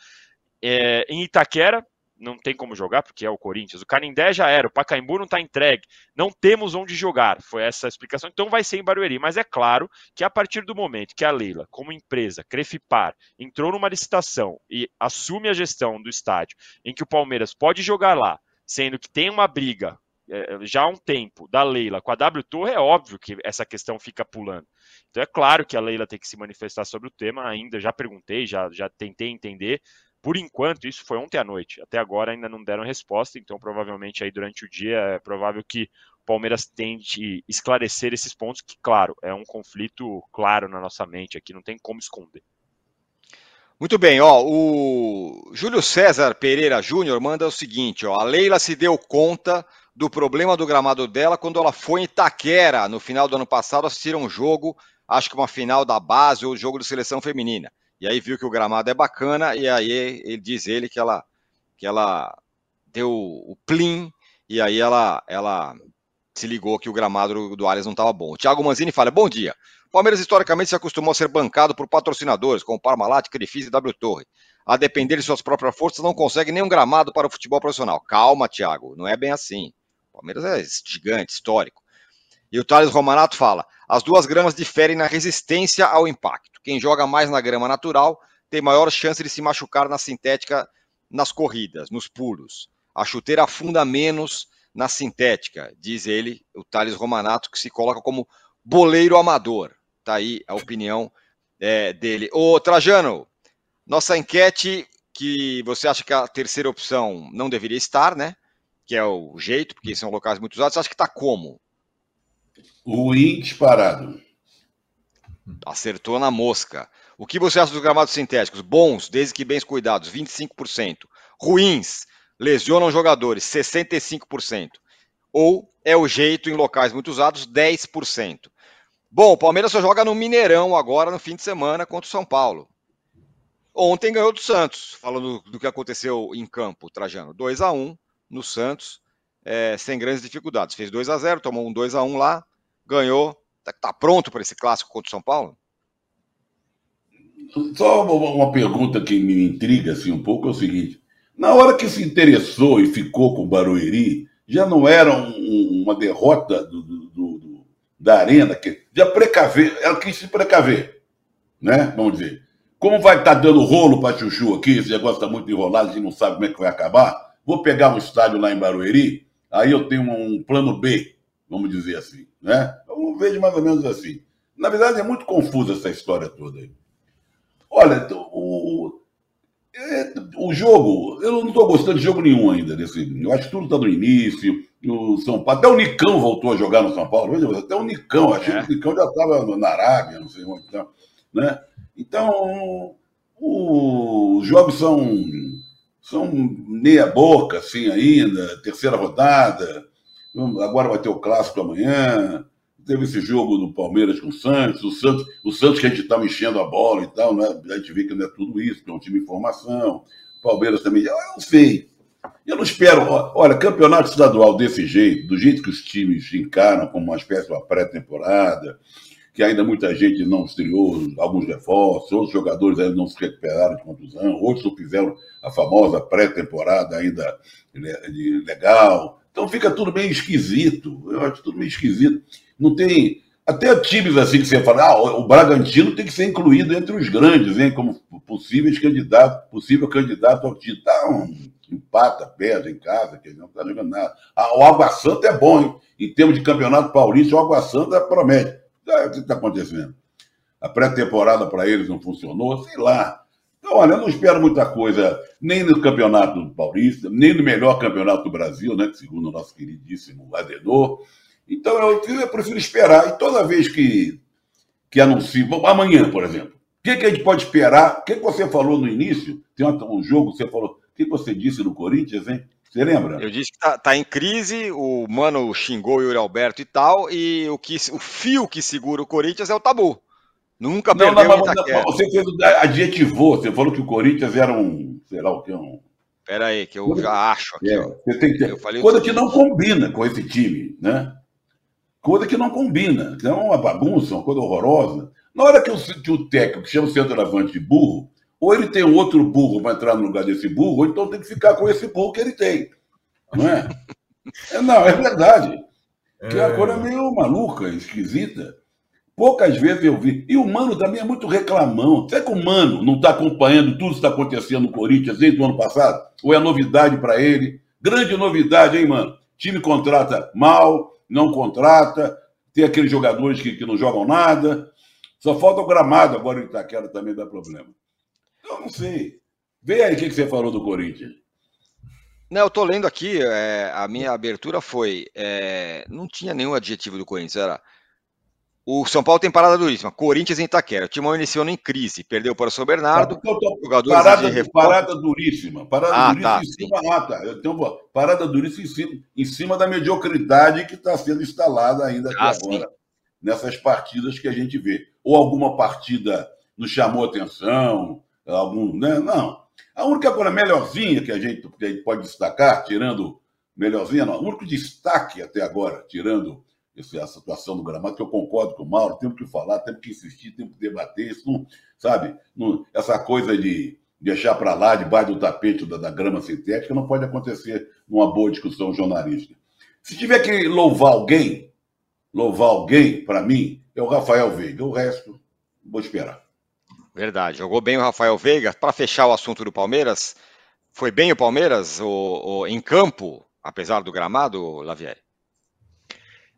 É, em Itaquera, não tem como jogar, porque é o Corinthians. O Canindé já era, o Pacaembu não está entregue. Não temos onde jogar. Foi essa a explicação. Então vai ser em Barueri. Mas é claro que a partir do momento que a Leila, como empresa, Crefipar, entrou numa licitação e assume a gestão do estádio, em que o Palmeiras pode jogar lá, sendo que tem uma briga já há um tempo da Leila com a W Torre, é óbvio que essa questão fica pulando. Então é claro que a Leila tem que se manifestar sobre o tema, ainda já perguntei, já, já tentei entender. Por enquanto, isso foi ontem à noite. Até agora ainda não deram resposta, então provavelmente aí durante o dia é provável que o Palmeiras tente esclarecer esses pontos, que, claro, é um conflito claro na nossa mente aqui, não tem como esconder. Muito bem, ó, o Júlio César Pereira Júnior manda o seguinte, ó, a Leila se deu conta do problema do gramado dela quando ela foi em Itaquera no final do ano passado assistir um jogo, acho que uma final da base ou jogo de seleção feminina. E aí viu que o gramado é bacana e aí ele diz ele que ela que ela deu o plim e aí ela ela se ligou que o gramado do, do Allianz não estava bom. O Thiago Manzini fala: "Bom dia. Palmeiras historicamente se acostumou a ser bancado por patrocinadores como Parmalat, Crefisa e W Torre. A depender de suas próprias forças, não consegue nenhum gramado para o futebol profissional. Calma, Thiago, não é bem assim. Palmeiras é gigante, histórico. E o Thales Romanato fala: as duas gramas diferem na resistência ao impacto. Quem joga mais na grama natural tem maior chance de se machucar na sintética nas corridas, nos pulos. A chuteira afunda menos na sintética, diz ele, o Thales Romanato, que se coloca como boleiro amador. Tá aí a opinião é, dele. Ô, Trajano, nossa enquete que você acha que a terceira opção não deveria estar, né? Que é o jeito, porque são locais muito usados, você acha que está como? Ruim disparado. Acertou na mosca. O que você acha dos gramados sintéticos? Bons, desde que bem cuidados, 25%. Ruins, lesionam jogadores, 65%. Ou é o jeito em locais muito usados, 10%. Bom, o Palmeiras só joga no Mineirão agora no fim de semana contra o São Paulo. Ontem ganhou do Santos, falando do que aconteceu em campo, Trajano. 2 a 1 no Santos, é, sem grandes dificuldades. Fez 2 a 0 tomou um 2 a 1 lá, ganhou. Está tá pronto para esse clássico contra o São Paulo? Só uma pergunta que me intriga assim, um pouco é o seguinte: na hora que se interessou e ficou com o Barueri, já não era um, uma derrota do, do, do, da Arena, que já precaver, ela quis se precaver, né? Vamos dizer. Como vai estar tá dando rolo para Chuchu aqui, esse negócio está muito enrolado, a gente não sabe como é que vai acabar, Vou pegar um estádio lá em Barueri, aí eu tenho um plano B, vamos dizer assim, né? Eu vejo mais ou menos assim. Na verdade, é muito confusa essa história toda aí. Olha, o, é, o jogo, eu não estou gostando de jogo nenhum ainda. Desse, eu acho que tudo está no início. O São Paulo, até o Nicão voltou a jogar no São Paulo. Até o Nicão, achei é. que o Nicão já estava na Arábia, não sei onde. Então, né? então os jogos são, são meia boca, assim, ainda. Terceira rodada. Agora vai ter o clássico amanhã. Teve esse jogo do Palmeiras com o Santos, o Santos, o Santos que a gente estava enchendo a bola e tal, né? a gente vê que não é tudo isso, que é um time em formação. Palmeiras também, eu não sei. Eu não espero. Olha, campeonato estadual desse jeito, do jeito que os times encaram como uma espécie de pré-temporada, que ainda muita gente não estreou alguns reforços, outros jogadores ainda não se recuperaram de contusão, outros não fizeram a famosa pré-temporada ainda legal. Então fica tudo meio esquisito. Eu acho tudo meio esquisito. Não tem. Até times assim que você fala, ah, o Bragantino tem que ser incluído entre os grandes, hein, como possíveis candidatos, possível candidato ao título. Tá um empata, perde em casa, que não está jogando nada. Ah, o Água Santa é bom, hein? Em termos de campeonato paulista, o Água Santa promete. O que está acontecendo? A pré-temporada para eles não funcionou, sei lá. Então, olha, eu não espero muita coisa, nem no Campeonato Paulista, nem no melhor campeonato do Brasil, né? Segundo o nosso queridíssimo Adenor. Então eu, eu prefiro esperar. E toda vez que, que anuncio, amanhã, por exemplo, o que, que, a gente pode esperar? O que, que você falou no início? Tem um jogo que você falou. O que, que você disse no Corinthians, hein? Você lembra? Eu disse que tá, tá, em crise, o Mano xingou o Yuri Alberto e tal, e o, que, o fio que segura o Corinthians é o tabu. Nunca não, perdeu não, não, Você fez, adjetivou, você falou que o Corinthians era um, sei lá o que, um... Pera aí, que eu já acho aqui, é, Você tem que ter... Coisa que não combina com esse time, né? coisa que não combina. É uma bagunça, uma coisa horrorosa. Na hora que o, que o técnico chama o centroavante de burro, ou ele tem outro burro para entrar no lugar desse burro, ou então tem que ficar com esse burro que ele tem. Não é? é não, é verdade. Que é uma coisa meio maluca, esquisita. Poucas vezes eu vi. E o Mano também é muito reclamão. Será que o Mano não está acompanhando tudo que está acontecendo no Corinthians desde o ano passado? Ou é novidade para ele? Grande novidade, hein, mano? Time contrata mal, não contrata, tem aqueles jogadores que, que não jogam nada. Só falta o gramado agora em Itaquera também dá problema. Eu não sei. Vê aí o que, que você falou do Corinthians. Não, eu tô lendo aqui, é, a minha abertura foi. É, não tinha nenhum adjetivo do Corinthians, era o São Paulo tem parada duríssima. Corinthians em Itaquera. O Timão iniciou em crise. Perdeu para o São Bernardo. Tá, jogadores parada, de parada duríssima. Parada ah, duríssima tá, em cima. Ah, tá. Eu tenho uma parada duríssima em cima, em cima da mediocridade que está sendo instalada ainda ah, agora. Sim. Nessas partidas que a gente vê. Ou alguma partida nos chamou atenção. Algum, né? Não. A única coisa melhorzinha que a gente, que a gente pode destacar, tirando. Melhorzinha, não. O único destaque até agora, tirando essa situação do gramado, que eu concordo com o Mauro, temos que falar, temos que insistir, temos que debater, isso não, sabe, não, essa coisa de deixar para lá, debaixo do tapete da, da, grama sintética, não pode acontecer numa boa discussão jornalística. Se tiver que louvar alguém, louvar alguém, para mim, é o Rafael Veiga. O resto, vou esperar. Verdade. Jogou bem o Rafael Veiga. Para fechar o assunto do Palmeiras, foi bem o Palmeiras o, o, em campo, apesar do gramado, Lavieri?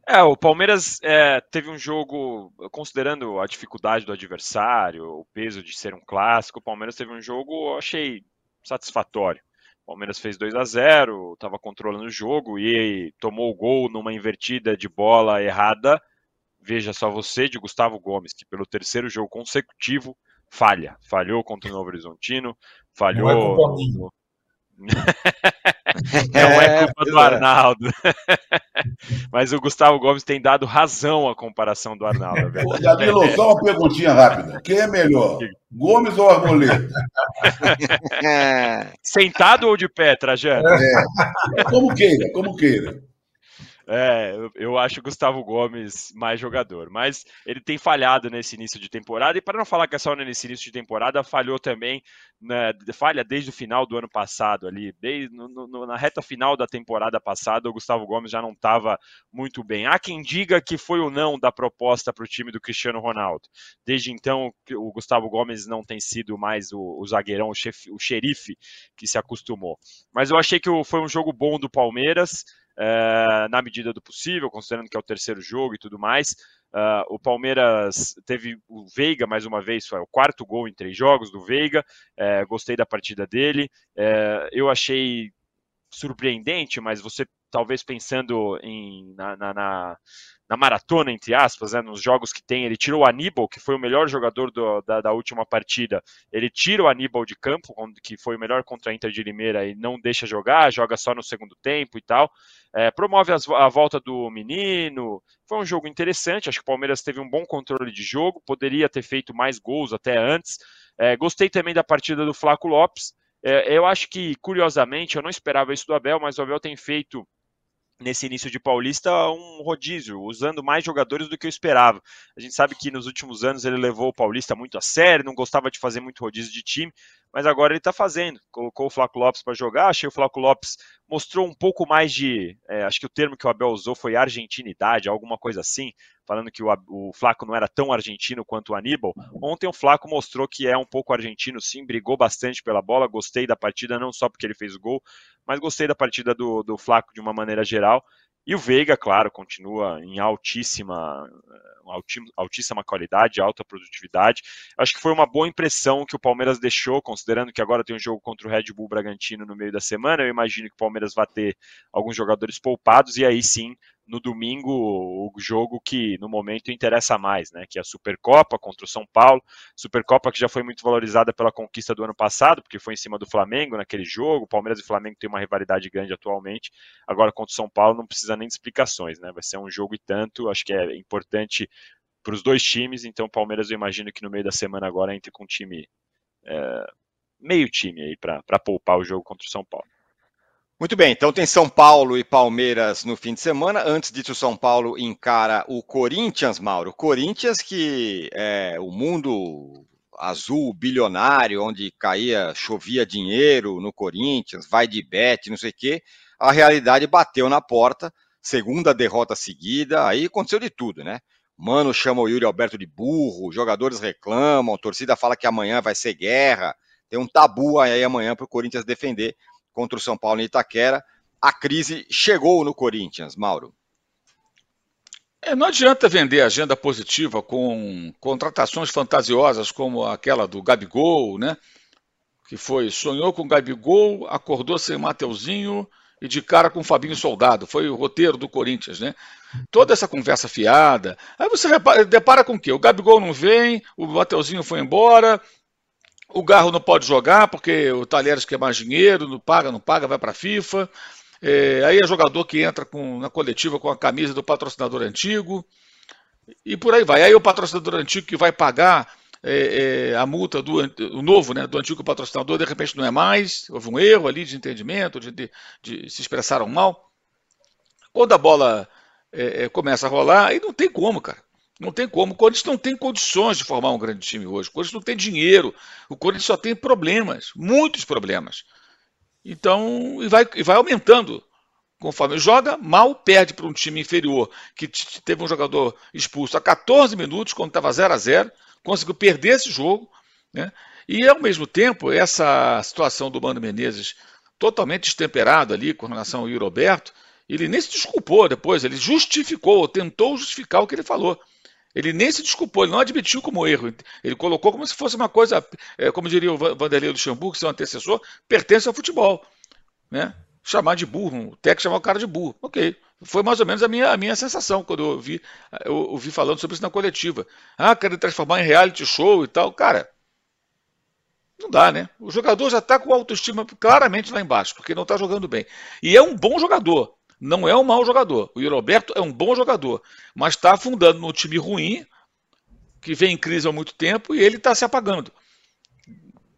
É, o Palmeiras é, teve um jogo, considerando a dificuldade do adversário, o peso de ser um clássico, o Palmeiras teve um jogo, eu achei satisfatório. O Palmeiras fez 2 a 0 estava controlando o jogo e tomou o gol numa invertida de bola errada. Veja só você, de Gustavo Gomes, que pelo terceiro jogo consecutivo falha. Falhou contra o Novo Horizontino, falhou. Não é Não é, é culpa do é. Arnaldo. Mas o Gustavo Gomes tem dado razão à comparação do Arnaldo. É Danilo, só uma perguntinha rápida. Quem é melhor, Gomes ou Arboleda? Sentado ou de pé, Trajano? É. Como queira, como queira. É, eu acho o Gustavo Gomes mais jogador, mas ele tem falhado nesse início de temporada, e para não falar que é só nesse início de temporada, falhou também, né, falha desde o final do ano passado ali, desde, no, no, na reta final da temporada passada, o Gustavo Gomes já não estava muito bem. Há quem diga que foi o não da proposta para o time do Cristiano Ronaldo. Desde então, o Gustavo Gomes não tem sido mais o, o zagueirão, o, chefe, o xerife que se acostumou. Mas eu achei que foi um jogo bom do Palmeiras, é, na medida do possível, considerando que é o terceiro jogo e tudo mais. Uh, o Palmeiras teve o Veiga mais uma vez, foi o quarto gol em três jogos do Veiga. É, gostei da partida dele. É, eu achei surpreendente, mas você talvez pensando em, na, na, na, na maratona, entre aspas, né, nos jogos que tem, ele tirou o Aníbal, que foi o melhor jogador do, da, da, última partida, ele tira o Aníbal de campo, que foi o melhor contra a Inter de Limeira, e não deixa jogar, joga só no segundo tempo e tal. É, promove as, a volta do menino. Foi um jogo interessante, acho que o Palmeiras teve um bom controle de jogo, poderia ter feito mais gols até antes. É, gostei também da partida do Flaco Lopes. É, eu acho que, curiosamente, eu não esperava isso do Abel, mas o Abel tem feito nesse início de Paulista um rodízio, usando mais jogadores do que eu esperava. A gente sabe que nos últimos anos ele levou o Paulista muito a sério, não gostava de fazer muito rodízio de time, mas agora ele está fazendo. Colocou o Flaco Lopes para jogar, achei o Flaco Lopes mostrou um pouco mais de, é, acho que o termo que o Abel usou foi argentinidade, alguma coisa assim, falando que o, o Flaco não era tão argentino quanto o Aníbal. Ontem o Flaco mostrou que é um pouco argentino sim, brigou bastante pela bola, gostei da partida, não só porque ele fez gol, mas gostei da partida do, do Flaco de uma maneira geral. E o Veiga, claro, continua em altíssima, altíssima qualidade, alta produtividade. Acho que foi uma boa impressão que o Palmeiras deixou, considerando que agora tem um jogo contra o Red Bull Bragantino no meio da semana. Eu imagino que o Palmeiras vai ter alguns jogadores poupados e aí sim no domingo o jogo que no momento interessa mais, né? Que é a Supercopa contra o São Paulo. Supercopa que já foi muito valorizada pela conquista do ano passado, porque foi em cima do Flamengo naquele jogo. Palmeiras e Flamengo têm uma rivalidade grande atualmente. Agora contra o São Paulo não precisa nem de explicações, né? Vai ser um jogo e tanto. Acho que é importante para os dois times. Então, o Palmeiras eu imagino que no meio da semana agora entre com um time é, meio time aí para poupar o jogo contra o São Paulo. Muito bem, então tem São Paulo e Palmeiras no fim de semana. Antes disso, São Paulo encara o Corinthians, Mauro. Corinthians que é o mundo azul bilionário, onde caía, chovia dinheiro no Corinthians, vai de bet, não sei o quê. A realidade bateu na porta, segunda derrota seguida, aí aconteceu de tudo, né? Mano chama o Yuri Alberto de burro, jogadores reclamam, torcida fala que amanhã vai ser guerra. Tem um tabu aí amanhã para o Corinthians defender contra o São Paulo em Itaquera. A crise chegou no Corinthians, Mauro. É, não adianta vender agenda positiva com contratações fantasiosas como aquela do Gabigol, né? Que foi, sonhou com Gabigol, acordou sem Mateuzinho e de cara com o Fabinho Soldado. Foi o roteiro do Corinthians, né? Toda essa conversa fiada. Aí você repara, depara com o quê? O Gabigol não vem, o Mateuzinho foi embora, o Garro não pode jogar porque o Talheres quer mais dinheiro, não paga, não paga, vai para a FIFA. É, aí é jogador que entra com, na coletiva com a camisa do patrocinador antigo. E por aí vai. Aí o patrocinador antigo que vai pagar é, é, a multa do o novo, né, do antigo patrocinador, de repente não é mais. Houve um erro ali de entendimento, de, de, de se expressaram mal. Quando a bola é, é, começa a rolar, aí não tem como, cara. Não tem como. O Corinthians não tem condições de formar um grande time hoje. O Corinthians não tem dinheiro. O Corinthians só tem problemas, muitos problemas. Então, e vai, e vai aumentando conforme joga, mal perde para um time inferior, que teve um jogador expulso a 14 minutos, quando estava 0 a 0 conseguiu perder esse jogo. Né? E, ao mesmo tempo, essa situação do Mano Menezes totalmente destemperado ali com relação ao Roberto, ele nem se desculpou depois, ele justificou, tentou justificar o que ele falou. Ele nem se desculpou, ele não admitiu como erro. Ele colocou como se fosse uma coisa, é, como diria o Vanderlei Luxemburgo, seu antecessor, pertence ao futebol. Né? Chamar de burro, o técnico chamar o cara de burro. Ok. Foi mais ou menos a minha, a minha sensação quando eu ouvi, eu ouvi falando sobre isso na coletiva. Ah, querem transformar em reality show e tal. Cara, não dá, né? O jogador já está com autoestima claramente lá embaixo, porque não está jogando bem. E é um bom jogador não é um mau jogador. O Roberto é um bom jogador, mas está afundando num time ruim, que vem em crise há muito tempo, e ele está se apagando.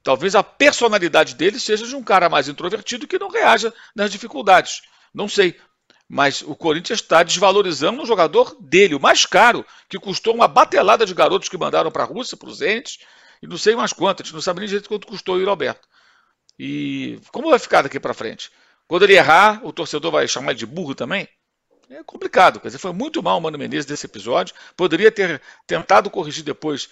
Talvez a personalidade dele seja de um cara mais introvertido que não reaja nas dificuldades. Não sei. Mas o Corinthians está desvalorizando um jogador dele, o mais caro, que custou uma batelada de garotos que mandaram para a Rússia, para os entes, e não sei mais quanto. A gente não sabe nem direito quanto custou o Roberto. E como vai ficar daqui para frente? Quando ele errar, o torcedor vai chamar ele de burro também? É complicado. Quer dizer, foi muito mal o Mano Menezes desse episódio. Poderia ter tentado corrigir depois,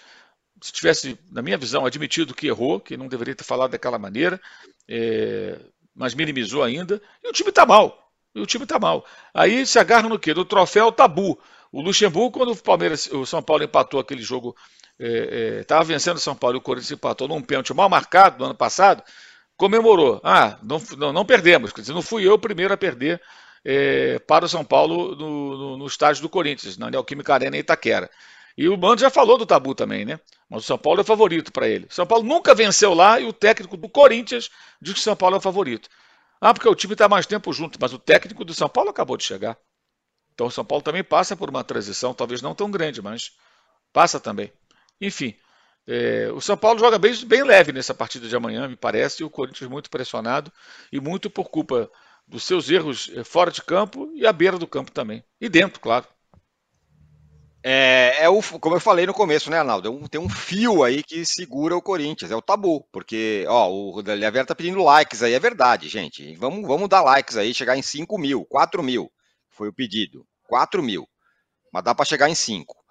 se tivesse, na minha visão, admitido que errou, que não deveria ter falado daquela maneira, é, mas minimizou ainda. E o time está mal. E o time está mal. Aí se agarra no quê? No troféu tabu. O Luxemburgo, quando o Palmeiras, o São Paulo empatou aquele jogo, estava é, é, vencendo o São Paulo e o Corinthians empatou num pênalti mal marcado no ano passado, comemorou. Ah, não, não, não perdemos. Quer dizer, não fui eu o primeiro a perder é, para o São Paulo no, no, no, estádio do Corinthians, na Neoquímica Arena em Itaquera. E o Mano já falou do tabu também, né? Mas o São Paulo é favorito para ele. O São Paulo nunca venceu lá e o técnico do Corinthians diz que o São Paulo é o favorito. Ah, porque o time está mais tempo junto, mas o técnico do São Paulo acabou de chegar. Então o São Paulo também passa por uma transição, talvez não tão grande, mas passa também. Enfim, é, o São Paulo joga bem, bem leve nessa partida de amanhã, me parece, e o Corinthians muito pressionado e muito por culpa dos seus erros é, fora de campo e à beira do campo também. E dentro, claro. É, é o, como eu falei no começo, né, Arnaldo? É tem um fio aí que segura o Corinthians, é o tabu. Porque, ó, o Deliaver tá pedindo likes aí, é verdade, gente. Vamos, vamos dar likes aí, chegar em 5 mil, 4 mil. Foi o pedido. 4 mil. Mas dá para chegar em 5.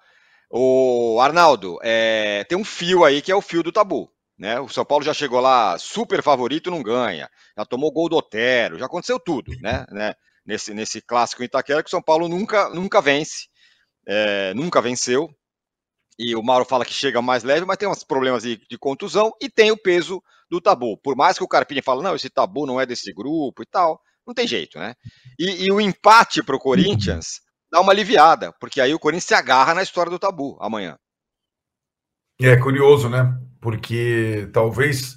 O Arnaldo, é, tem um fio aí que é o fio do tabu. Né? O São Paulo já chegou lá super favorito, não ganha. Já tomou gol do Otero, já aconteceu tudo, né? né? Nesse, nesse clássico Itaquera que o São Paulo nunca, nunca vence é, nunca venceu. E o Mauro fala que chega mais leve, mas tem uns problemas de, de, contusão e tem o peso do tabu. Por mais que o Carpini fale, não, esse tabu não é desse grupo e tal, não tem jeito, né? E, e o empate para o Corinthians dá uma aliviada, porque aí o Corinthians se agarra na história do tabu amanhã. É curioso, né? Porque talvez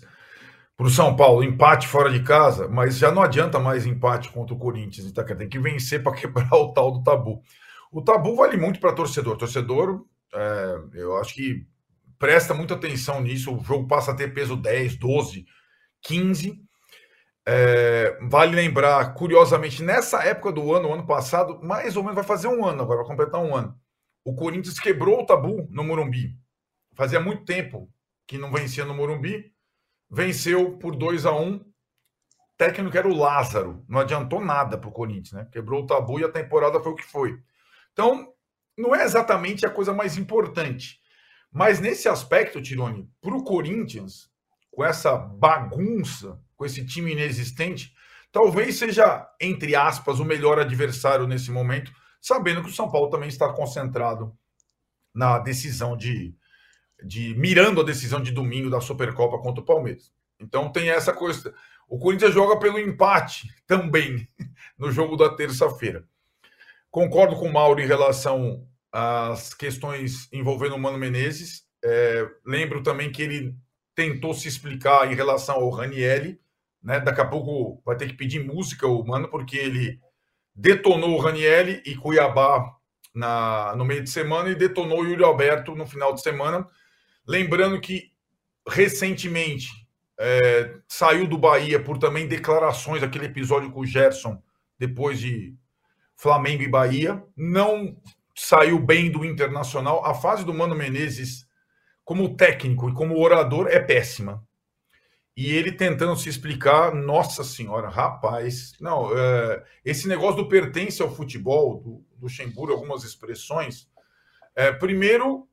para o São Paulo empate fora de casa, mas já não adianta mais empate contra o Corinthians. Então, tem que vencer para quebrar o tal do tabu. O tabu vale muito para torcedor. Torcedor, é, eu acho que presta muita atenção nisso. O jogo passa a ter peso 10, 12, 15. É, vale lembrar, curiosamente, nessa época do ano, ano passado, mais ou menos vai fazer um ano agora, vai completar um ano. O Corinthians quebrou o tabu no Morumbi. Fazia muito tempo que não vencia no Morumbi. Venceu por 2 a 1 um. Técnico era o Lázaro. Não adiantou nada para o Corinthians, né? Quebrou o tabu e a temporada foi o que foi. Então, não é exatamente a coisa mais importante. Mas nesse aspecto, Tirone, para o Corinthians, com essa bagunça, com esse time inexistente, talvez seja, entre aspas, o melhor adversário nesse momento, sabendo que o São Paulo também está concentrado na decisão de, de mirando a decisão de domingo da Supercopa contra o Palmeiras. Então tem essa coisa. O Corinthians joga pelo empate também no jogo da terça-feira. Concordo com o Mauro em relação às questões envolvendo o Mano Menezes. É, lembro também que ele tentou se explicar em relação ao Ranielli. Né? Daqui a pouco vai ter que pedir música o Mano, porque ele detonou o Ranielli e Cuiabá na, no meio de semana e detonou o Yuri Alberto no final de semana. Lembrando que recentemente é, saiu do Bahia por também declarações, aquele episódio com o Gerson, depois de Flamengo e Bahia. Não saiu bem do Internacional. A fase do Mano Menezes, como técnico e como orador, é péssima. E ele tentando se explicar, nossa senhora, rapaz, não, é, esse negócio do pertence ao futebol, do, Luxemburgo, algumas expressões. É, primeiro,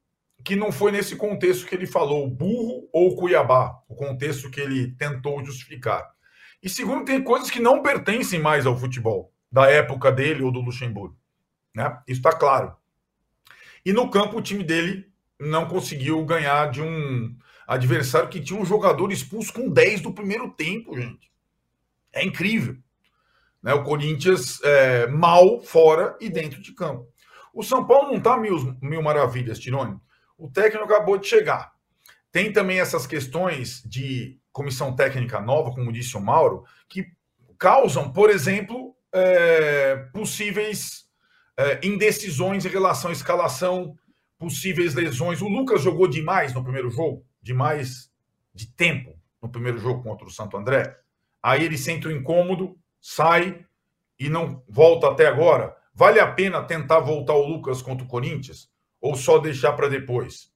que não foi nesse contexto que ele falou, burro ou Cuiabá, o contexto que ele tentou justificar. E segundo, tem coisas que não pertencem mais ao futebol da época dele ou do Luxemburgo. Né? Isso está claro. E no campo, o time dele não conseguiu ganhar de um adversário que tinha um jogador expulso com 10 do primeiro tempo, gente. É incrível. Né? O Corinthians é, mal fora e dentro de campo. O São Paulo não está mil, mil maravilhas, Tirone. O técnico acabou de chegar. Tem também essas questões de comissão técnica nova, como disse o Mauro, que causam, por exemplo, é, possíveis é, indecisões em relação à escalação, possíveis lesões. O Lucas jogou demais no primeiro jogo, demais de tempo no primeiro jogo contra o Santo André. Aí ele sente o um incômodo, sai e não volta até agora. Vale a pena tentar voltar o Lucas contra o Corinthians ou só deixar para depois?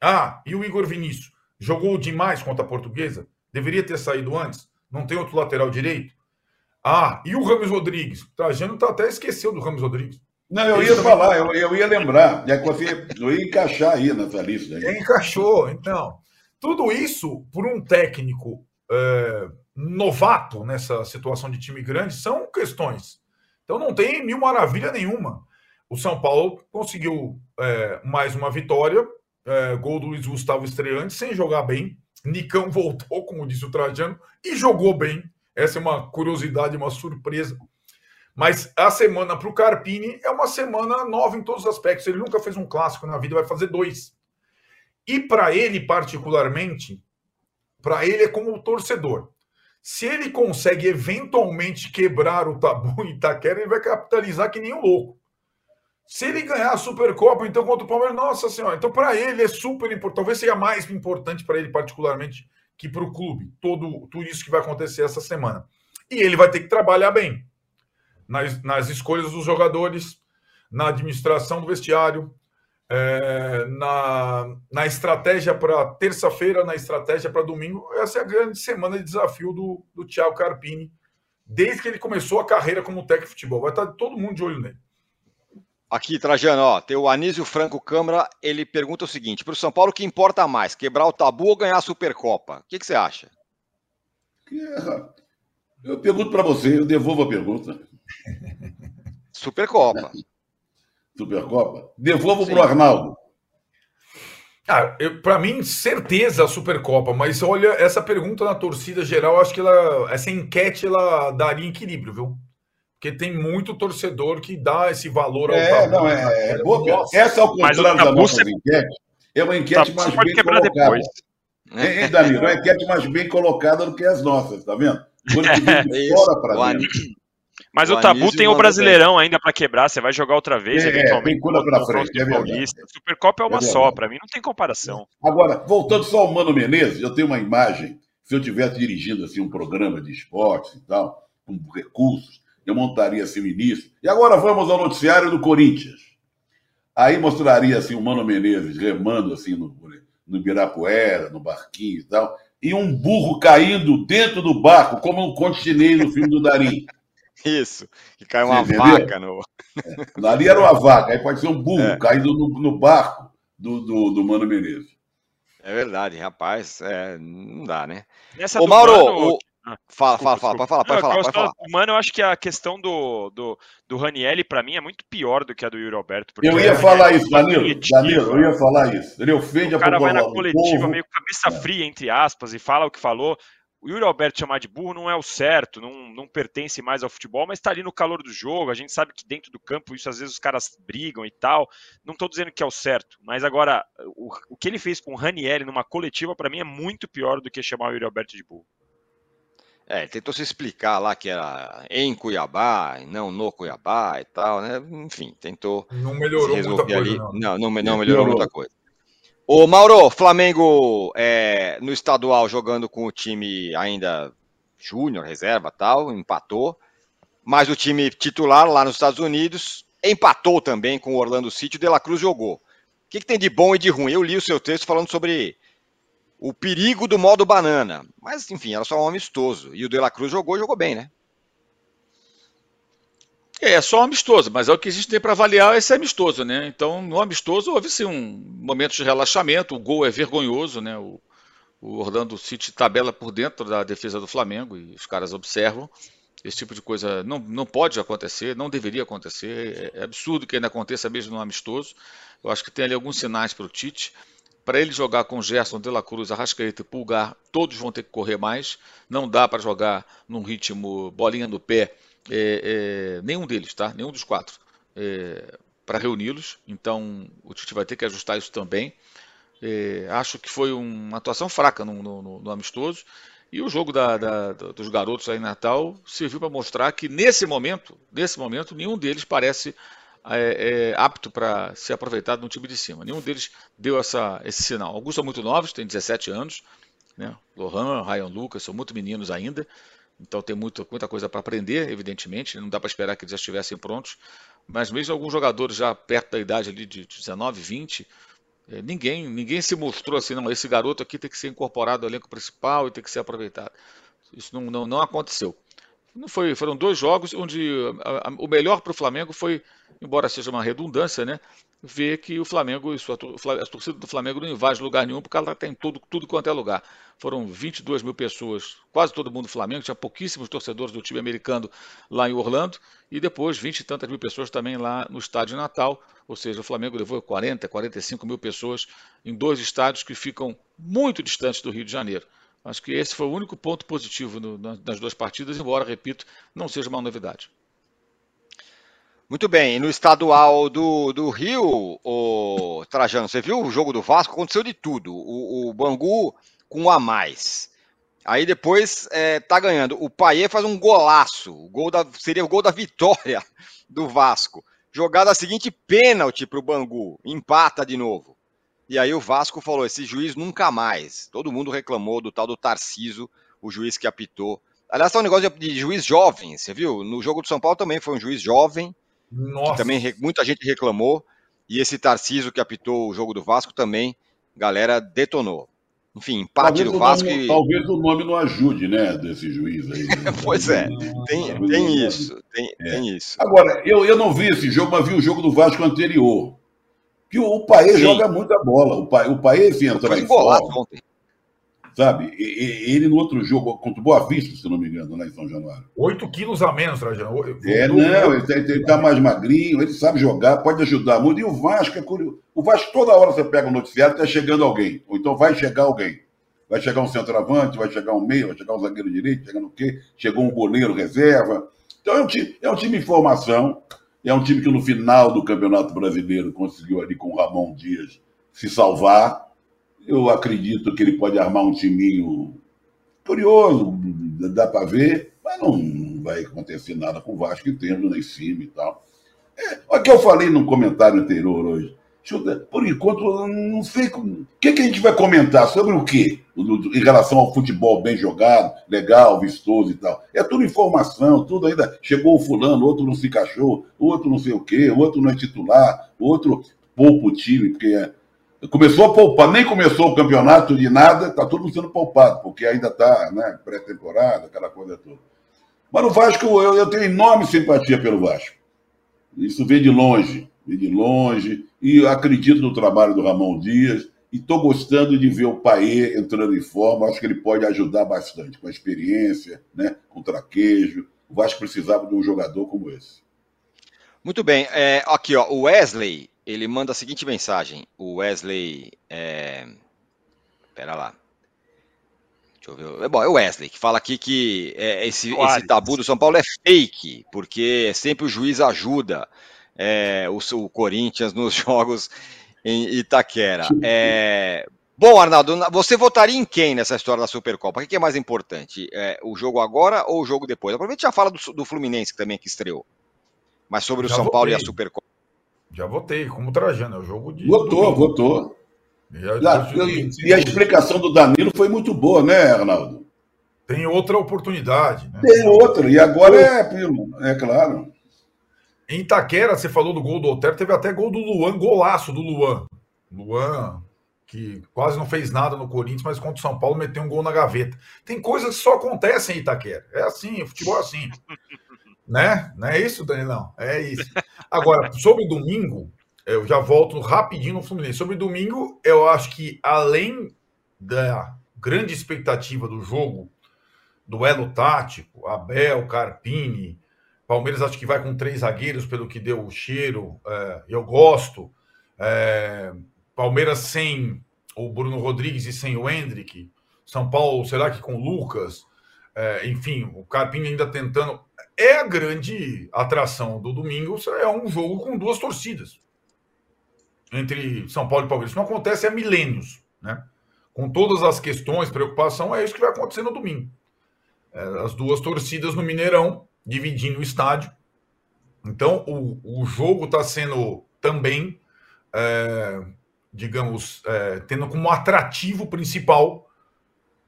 Ah, e o Igor Vinícius jogou demais contra a Portuguesa? Deveria ter saído antes? Não tem outro lateral direito? Ah, e o Ramos Rodrigues? Trajano tá, até esqueceu do Ramos Rodrigues. Não, eu ia falar, eu, eu, ia lembrar. É que você, eu ia encaixar aí nessa lista. Aí. Encaixou, então. Tudo isso, por um técnico é, novato nessa situação de time grande, são questões Então não tem mil maravilha nenhuma. O São Paulo conseguiu é, mais uma vitória, é, gol do Luiz Gustavo estreante, sem jogar bem. Nicão voltou, como disse o Trajano, e jogou bem. Essa é uma curiosidade, uma surpresa. Mas a semana para o Carpini é uma semana nova em todos os aspectos. Ele nunca fez um clássico na vida, vai fazer dois. E para ele, particularmente, para ele é como torcedor. Se ele consegue eventualmente quebrar o tabu em Itaquera, ele vai capitalizar que nem um louco. Se ele ganhar a Supercopa, então contra o Palmeiras, nossa senhora. Então, para ele é super importante. Talvez seja mais importante para ele, particularmente, que para o clube. Todo, tudo isso que vai acontecer essa semana. E ele vai ter que trabalhar bem nas, nas escolhas dos jogadores, na administração do vestiário, é, na, na estratégia para terça-feira, na estratégia para domingo. Essa é a grande semana de desafio do, do Thiago Carpini, desde que ele começou a carreira como técnico de futebol. Vai estar todo mundo de olho nele. Aqui, Trajano, ó, tem o Anísio Franco Câmara, ele pergunta o seguinte: para o São Paulo, o que importa mais, quebrar o tabu ou ganhar a Supercopa? O que, que você acha? Eu pergunto para você, eu devolvo a pergunta. Supercopa. Supercopa? Devolvo para o Arnaldo. Ah, para mim, certeza a Supercopa, mas olha, essa pergunta na torcida geral, acho que ela, essa enquete ela daria equilíbrio, viu? Porque tem muito torcedor que dá esse valor ao é, tabu. Não, é, é boa, essa, ao contrário da nossa você... enquete, é uma enquete mais bem colocada. Depois. Hein, hein, Danilo? É uma enquete mais bem colocada do que as nossas, tá vendo? Quando é fora para dentro. Mas o, o Tabu tem o Brasileirão ainda para quebrar. Você vai jogar outra vez, é, eventualmente. Tem para frente, é Paulista. Supercopa é uma é só, para mim não tem comparação. Agora, voltando só ao Mano Menezes, eu tenho uma imagem. Se eu estivesse dirigindo assim, um programa de esportes e tal, com recursos, eu montaria assim o início. E agora vamos ao noticiário do Corinthians. Aí mostraria assim o Mano Menezes remando assim no, no Ibirapuera, no barquinho e tal, e um burro caindo dentro do barco, como um continente no filme do Darim. Isso, que caiu uma vaca no. É. Ali era uma vaca, aí pode ser um burro é. caindo no, no barco do, do, do, Mano Menezes. É verdade, rapaz, é, não dá, né? Nessa Ô, Mauro, Mano, o... Ah, fala, fala, fala, pode falar, pode falar, pode falar. Mano, eu acho que a questão do, do, do Ranielli, pra mim, é muito pior do que a do Yuri Alberto. Eu ia falar isso, Danilo, Danilo, eu ia falar isso. Ele ofende o a cara vai na coletiva, meio cabeça é. fria, entre aspas, e fala o que falou o Yuri Alberto chamar de burro não é o certo, não, não pertence mais ao futebol, mas está ali no calor do jogo. A gente sabe que dentro do campo isso às vezes os caras brigam e tal. Não estou dizendo que é o certo, mas agora o, o que ele fez com o Ranieri numa coletiva para mim é muito pior do que chamar o Yuri Alberto de burro. É, ele tentou se explicar lá que era em Cuiabá, não no Cuiabá e tal, né? Enfim, tentou. Não melhorou muita coisa. Ali. Não, não, não, não melhorou muita coisa. Ô Mauro, Flamengo é, no estadual jogando com o time ainda júnior, reserva tal, empatou. Mas o time titular lá nos Estados Unidos empatou também com o Orlando City. O De La Cruz jogou. O que, que tem de bom e de ruim? Eu li o seu texto falando sobre o perigo do modo banana. Mas, enfim, era só um amistoso. E o De La Cruz jogou, jogou bem, né? É, é só um amistoso, mas é o que a gente tem para avaliar esse amistoso, né? Então, no amistoso houve sim um momento de relaxamento, o gol é vergonhoso, né? O, o Orlando City tabela por dentro da defesa do Flamengo e os caras observam. Esse tipo de coisa não, não pode acontecer, não deveria acontecer. É, é absurdo que ainda aconteça mesmo no amistoso. Eu acho que tem ali alguns sinais para o Tite. Para ele jogar com Gerson, De La Cruz, Arrascaeta e Pulgar, todos vão ter que correr mais. Não dá para jogar num ritmo bolinha no pé é, é, nenhum deles, tá? Nenhum dos quatro. É, para reuni-los, então o Tite vai ter que ajustar isso também. É, acho que foi uma atuação fraca no, no, no amistoso. E o jogo da, da, dos garotos aí em Natal serviu para mostrar que nesse momento, nesse momento, nenhum deles parece é, é, apto para ser aproveitado no time de cima. Nenhum deles deu essa, esse sinal. Alguns são muito novos, têm 17 anos. Né? Lohan, Ryan Lucas, são muito meninos ainda. Então tem muito, muita coisa para aprender, evidentemente. Não dá para esperar que eles já estivessem prontos. Mas mesmo alguns jogadores já perto da idade ali de 19, 20, é, ninguém, ninguém se mostrou assim, não, esse garoto aqui tem que ser incorporado ao elenco principal e tem que ser aproveitado. Isso não, não, não aconteceu. Não foi, foram dois jogos onde a, a, o melhor para o Flamengo foi, embora seja uma redundância, né? Ver que o Flamengo, a torcida do Flamengo não invade lugar nenhum, porque ela tem todo, tudo quanto é lugar. Foram 22 mil pessoas, quase todo mundo do Flamengo, tinha pouquíssimos torcedores do time americano lá em Orlando, e depois 20 e tantas mil pessoas também lá no estádio Natal, ou seja, o Flamengo levou 40, 45 mil pessoas em dois estádios que ficam muito distantes do Rio de Janeiro. Acho que esse foi o único ponto positivo no, nas duas partidas, embora, repito, não seja uma novidade. Muito bem, no estadual do, do Rio, o Trajano, você viu o jogo do Vasco? Aconteceu de tudo. O, o Bangu com um a mais. Aí depois é, tá ganhando. O Paier faz um golaço. O gol da, seria o gol da vitória do Vasco. Jogada seguinte, pênalti para o Bangu. Empata de novo. E aí o Vasco falou: esse juiz nunca mais. Todo mundo reclamou do tal do Tarciso, o juiz que apitou. Aliás, tá um negócio de, juiz jovem, você viu? No jogo do São Paulo também foi um juiz jovem. Nossa. também muita gente reclamou. E esse Tarciso que apitou o jogo do Vasco também, galera detonou. Enfim, empate talvez do Vasco. Nome, e... Talvez o nome não ajude, né, desse juiz aí. Né? pois é, tem, tem isso. Tem, é. tem isso. Agora, eu, eu não vi esse jogo, mas vi o jogo do Vasco anterior que o Paê joga muita bola. O Paê, o Paê se entrar em forma, ontem. Sabe? Ele no outro jogo contra o Boa Vista, se não me engano, lá em São Januário. 8 quilos a menos, Trajano. É, não, ele, ele tá mais magrinho, ele sabe jogar, pode ajudar muito. E o Vasco é curioso. O Vasco, toda hora você pega o um noticiário, tá chegando alguém. Ou então vai chegar alguém. Vai chegar um centroavante, vai chegar um meio, vai chegar um zagueiro direito, chegando o quê? Chegou um goleiro reserva. Então é um time, é um time em formação. É um time que no final do Campeonato Brasileiro conseguiu ali com o Ramon Dias se salvar. Eu acredito que ele pode armar um timinho curioso, dá para ver, mas não vai acontecer nada com o Vasco tendo lá em cima e tal. É, o que eu falei no comentário anterior hoje. Por enquanto, não sei. O que, que a gente vai comentar? Sobre o quê? Em relação ao futebol bem jogado, legal, vistoso e tal. É tudo informação, tudo ainda. Chegou o fulano, outro não se encaixou, outro não sei o quê, outro não é titular, outro poupa o time, porque é... começou a poupar, nem começou o campeonato de nada, está tudo sendo poupado, porque ainda está né, pré-temporada, aquela coisa toda. Mas no Vasco, eu, eu tenho enorme simpatia pelo Vasco. Isso vem de longe de longe, e acredito no trabalho do Ramon Dias, e estou gostando de ver o Paê entrando em forma, acho que ele pode ajudar bastante, com a experiência, né, com o traquejo, o Vasco precisava de um jogador como esse. Muito bem, é, aqui ó, o Wesley, ele manda a seguinte mensagem, o Wesley, é... pera lá, Deixa eu ver. É bom, é o Wesley que fala aqui que é, esse, esse, tabu do São Paulo é fake, porque sempre o juiz ajuda é, o, o, Corinthians nos jogos em Itaquera. É, bom, Arnaldo, você votaria em quem nessa história da Supercopa? O que é mais importante? É, o jogo agora ou o jogo depois? Aproveita e já fala do, do Fluminense também que estreou. Mas sobre o já São votei. Paulo e a Supercopa. Já votei, como Trajano, é o jogo de. Votou, domingo. votou. Já, já, e a explicação do Danilo foi muito boa, né, Arnaldo? Tem outra oportunidade. Né? Tem outra, e agora é, primo, é claro. Em Itaquera, você falou do gol do Otero, teve até gol do Luan, golaço do Luan. Luan, que quase não fez nada no Corinthians, mas contra o São Paulo meteu um gol na gaveta. Tem coisas que só acontecem em Itaquera. É assim, o futebol é assim. né? Não é isso, Danilão? É isso. Agora, sobre domingo, eu já volto rapidinho no Fluminense. Sobre domingo, eu acho que além da grande expectativa do jogo, duelo tático, Abel, Carpini, Palmeiras acho que vai com três zagueiros, pelo que deu o cheiro. É, eu gosto. É, Palmeiras sem o Bruno Rodrigues e sem o Hendrick. São Paulo, será que com o Lucas? É, enfim, o Carpini ainda tentando. É a grande atração do domingo. É um jogo com duas torcidas entre São Paulo e Palmeiras. Isso não acontece há milênios, né? Com todas as questões, preocupação, é isso que vai acontecer no domingo. É, as duas torcidas no Mineirão dividindo o estádio. Então, o, o jogo está sendo também, é, digamos, é, tendo como atrativo principal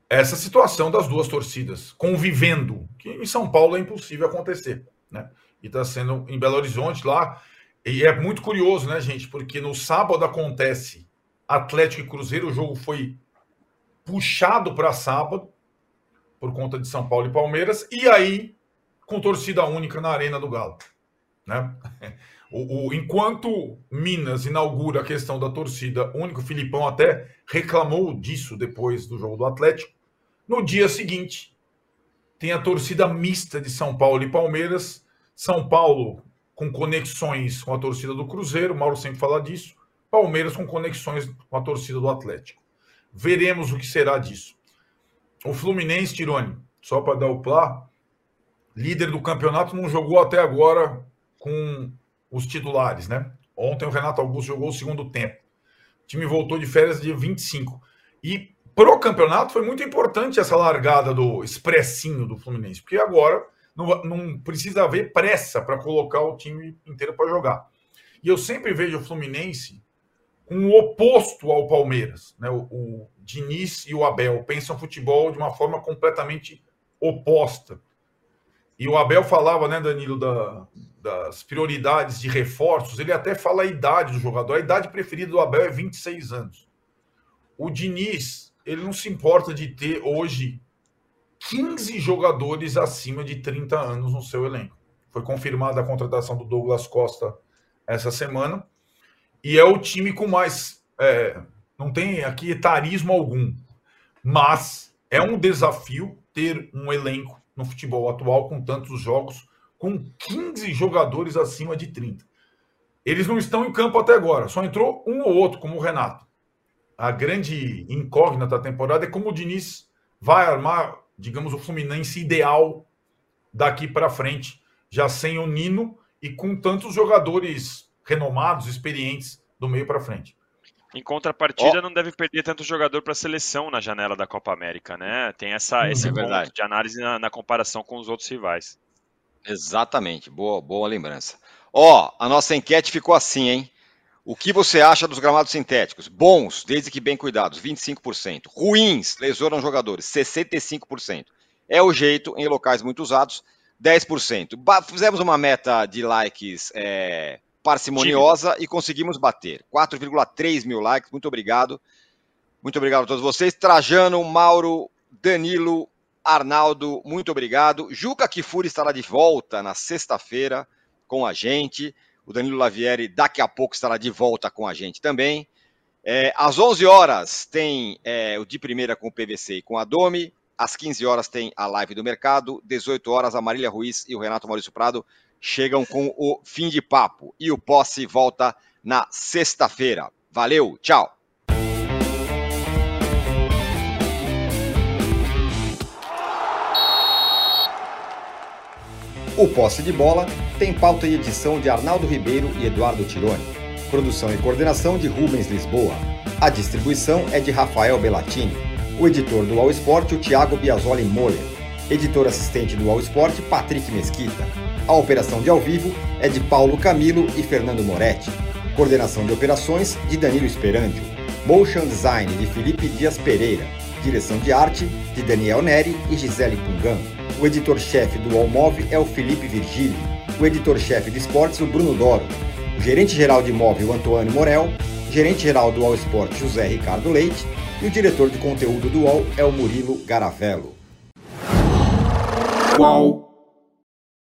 essa situação das duas torcidas convivendo, que em São Paulo é impossível acontecer, né? E está sendo em Belo Horizonte lá. E é muito curioso, né, gente? Porque no sábado acontece Atlético e Cruzeiro, o jogo foi puxado para sábado por conta de São Paulo e Palmeiras, e aí com torcida única na Arena do Galo. Né? O, o, enquanto Minas inaugura a questão da torcida única, o Filipão até reclamou disso depois do jogo do Atlético. No dia seguinte, tem a torcida mista de São Paulo e Palmeiras. São Paulo com conexões com a torcida do Cruzeiro, Mauro sempre fala disso. Palmeiras com conexões com a torcida do Atlético. Veremos o que será disso. O Fluminense, Tirone, só para dar o plá, líder do campeonato, não jogou até agora com os titulares, né? Ontem o Renato Augusto jogou o segundo tempo. O time voltou de férias dia 25. E pro campeonato foi muito importante essa largada do expressinho do Fluminense, porque agora não, não precisa haver pressa para colocar o time inteiro para jogar. E eu sempre vejo o Fluminense com o oposto ao Palmeiras. Né? O, o Diniz e o Abel pensam futebol de uma forma completamente oposta. E o Abel falava, né, Danilo, da, das prioridades de reforços. Ele até fala a idade do jogador. A idade preferida do Abel é 26 anos. O Diniz, ele não se importa de ter hoje 15 jogadores acima de 30 anos no seu elenco. Foi confirmada a contratação do Douglas Costa essa semana. E é o time com mais. É, não tem aqui etarismo algum. Mas é um desafio ter um elenco no futebol atual com tantos jogos, com 15 jogadores acima de 30. Eles não estão em campo até agora, só entrou um ou outro, como o Renato. A grande incógnita da temporada é como o Diniz vai armar, digamos, o Fluminense ideal daqui para frente, já sem o Nino e com tantos jogadores renomados, experientes do meio para frente. Em contrapartida, oh. não deve perder tanto jogador para a seleção na janela da Copa América, né? Tem essa, hum, esse é ponto de análise na, na, comparação com os outros rivais. Exatamente, boa, boa lembrança. Ó, oh, a nossa enquete ficou assim, hein? O que você acha dos gramados sintéticos? Bons, desde que bem cuidados, 25%. Ruins, lesionam jogadores, 65%. É o jeito em locais muito usados, 10%. Ba fizemos uma meta de likes é, parcimoniosa e conseguimos bater. 4,3 mil likes, muito obrigado. Muito obrigado a todos vocês. Trajano, Mauro, Danilo, Arnaldo, muito obrigado. Juca Kifuri estará de volta na sexta-feira com a gente. O Danilo Lavieri daqui a pouco estará de volta com a gente também. É, às 11 horas tem é, o de primeira com o PVC e com a Domi. Às 15 horas tem a live do mercado. 18 horas a Marília Ruiz e o Renato Maurício Prado chegam com o fim de papo. E o posse volta na sexta-feira. Valeu, tchau! O Posse de Bola tem pauta e edição de Arnaldo Ribeiro e Eduardo Tironi. Produção e coordenação de Rubens Lisboa. A distribuição é de Rafael Bellatini. O editor do All Sport, o Thiago Biasoli Moller. Editor assistente do All Sport, Patrick Mesquita. A operação de ao vivo é de Paulo Camilo e Fernando Moretti. Coordenação de operações de Danilo Esperandio. Motion Design de Felipe Dias Pereira. Direção de arte de Daniel Neri e Gisele Pungan. O editor-chefe do Allmove é o Felipe Virgílio. O editor-chefe de esportes, o Bruno Doro. O gerente-geral de imóvel, Antônio Morel. Gerente-geral do All Sport, José Ricardo Leite. E o diretor de conteúdo do UOL é o Murilo Garavello. Qual?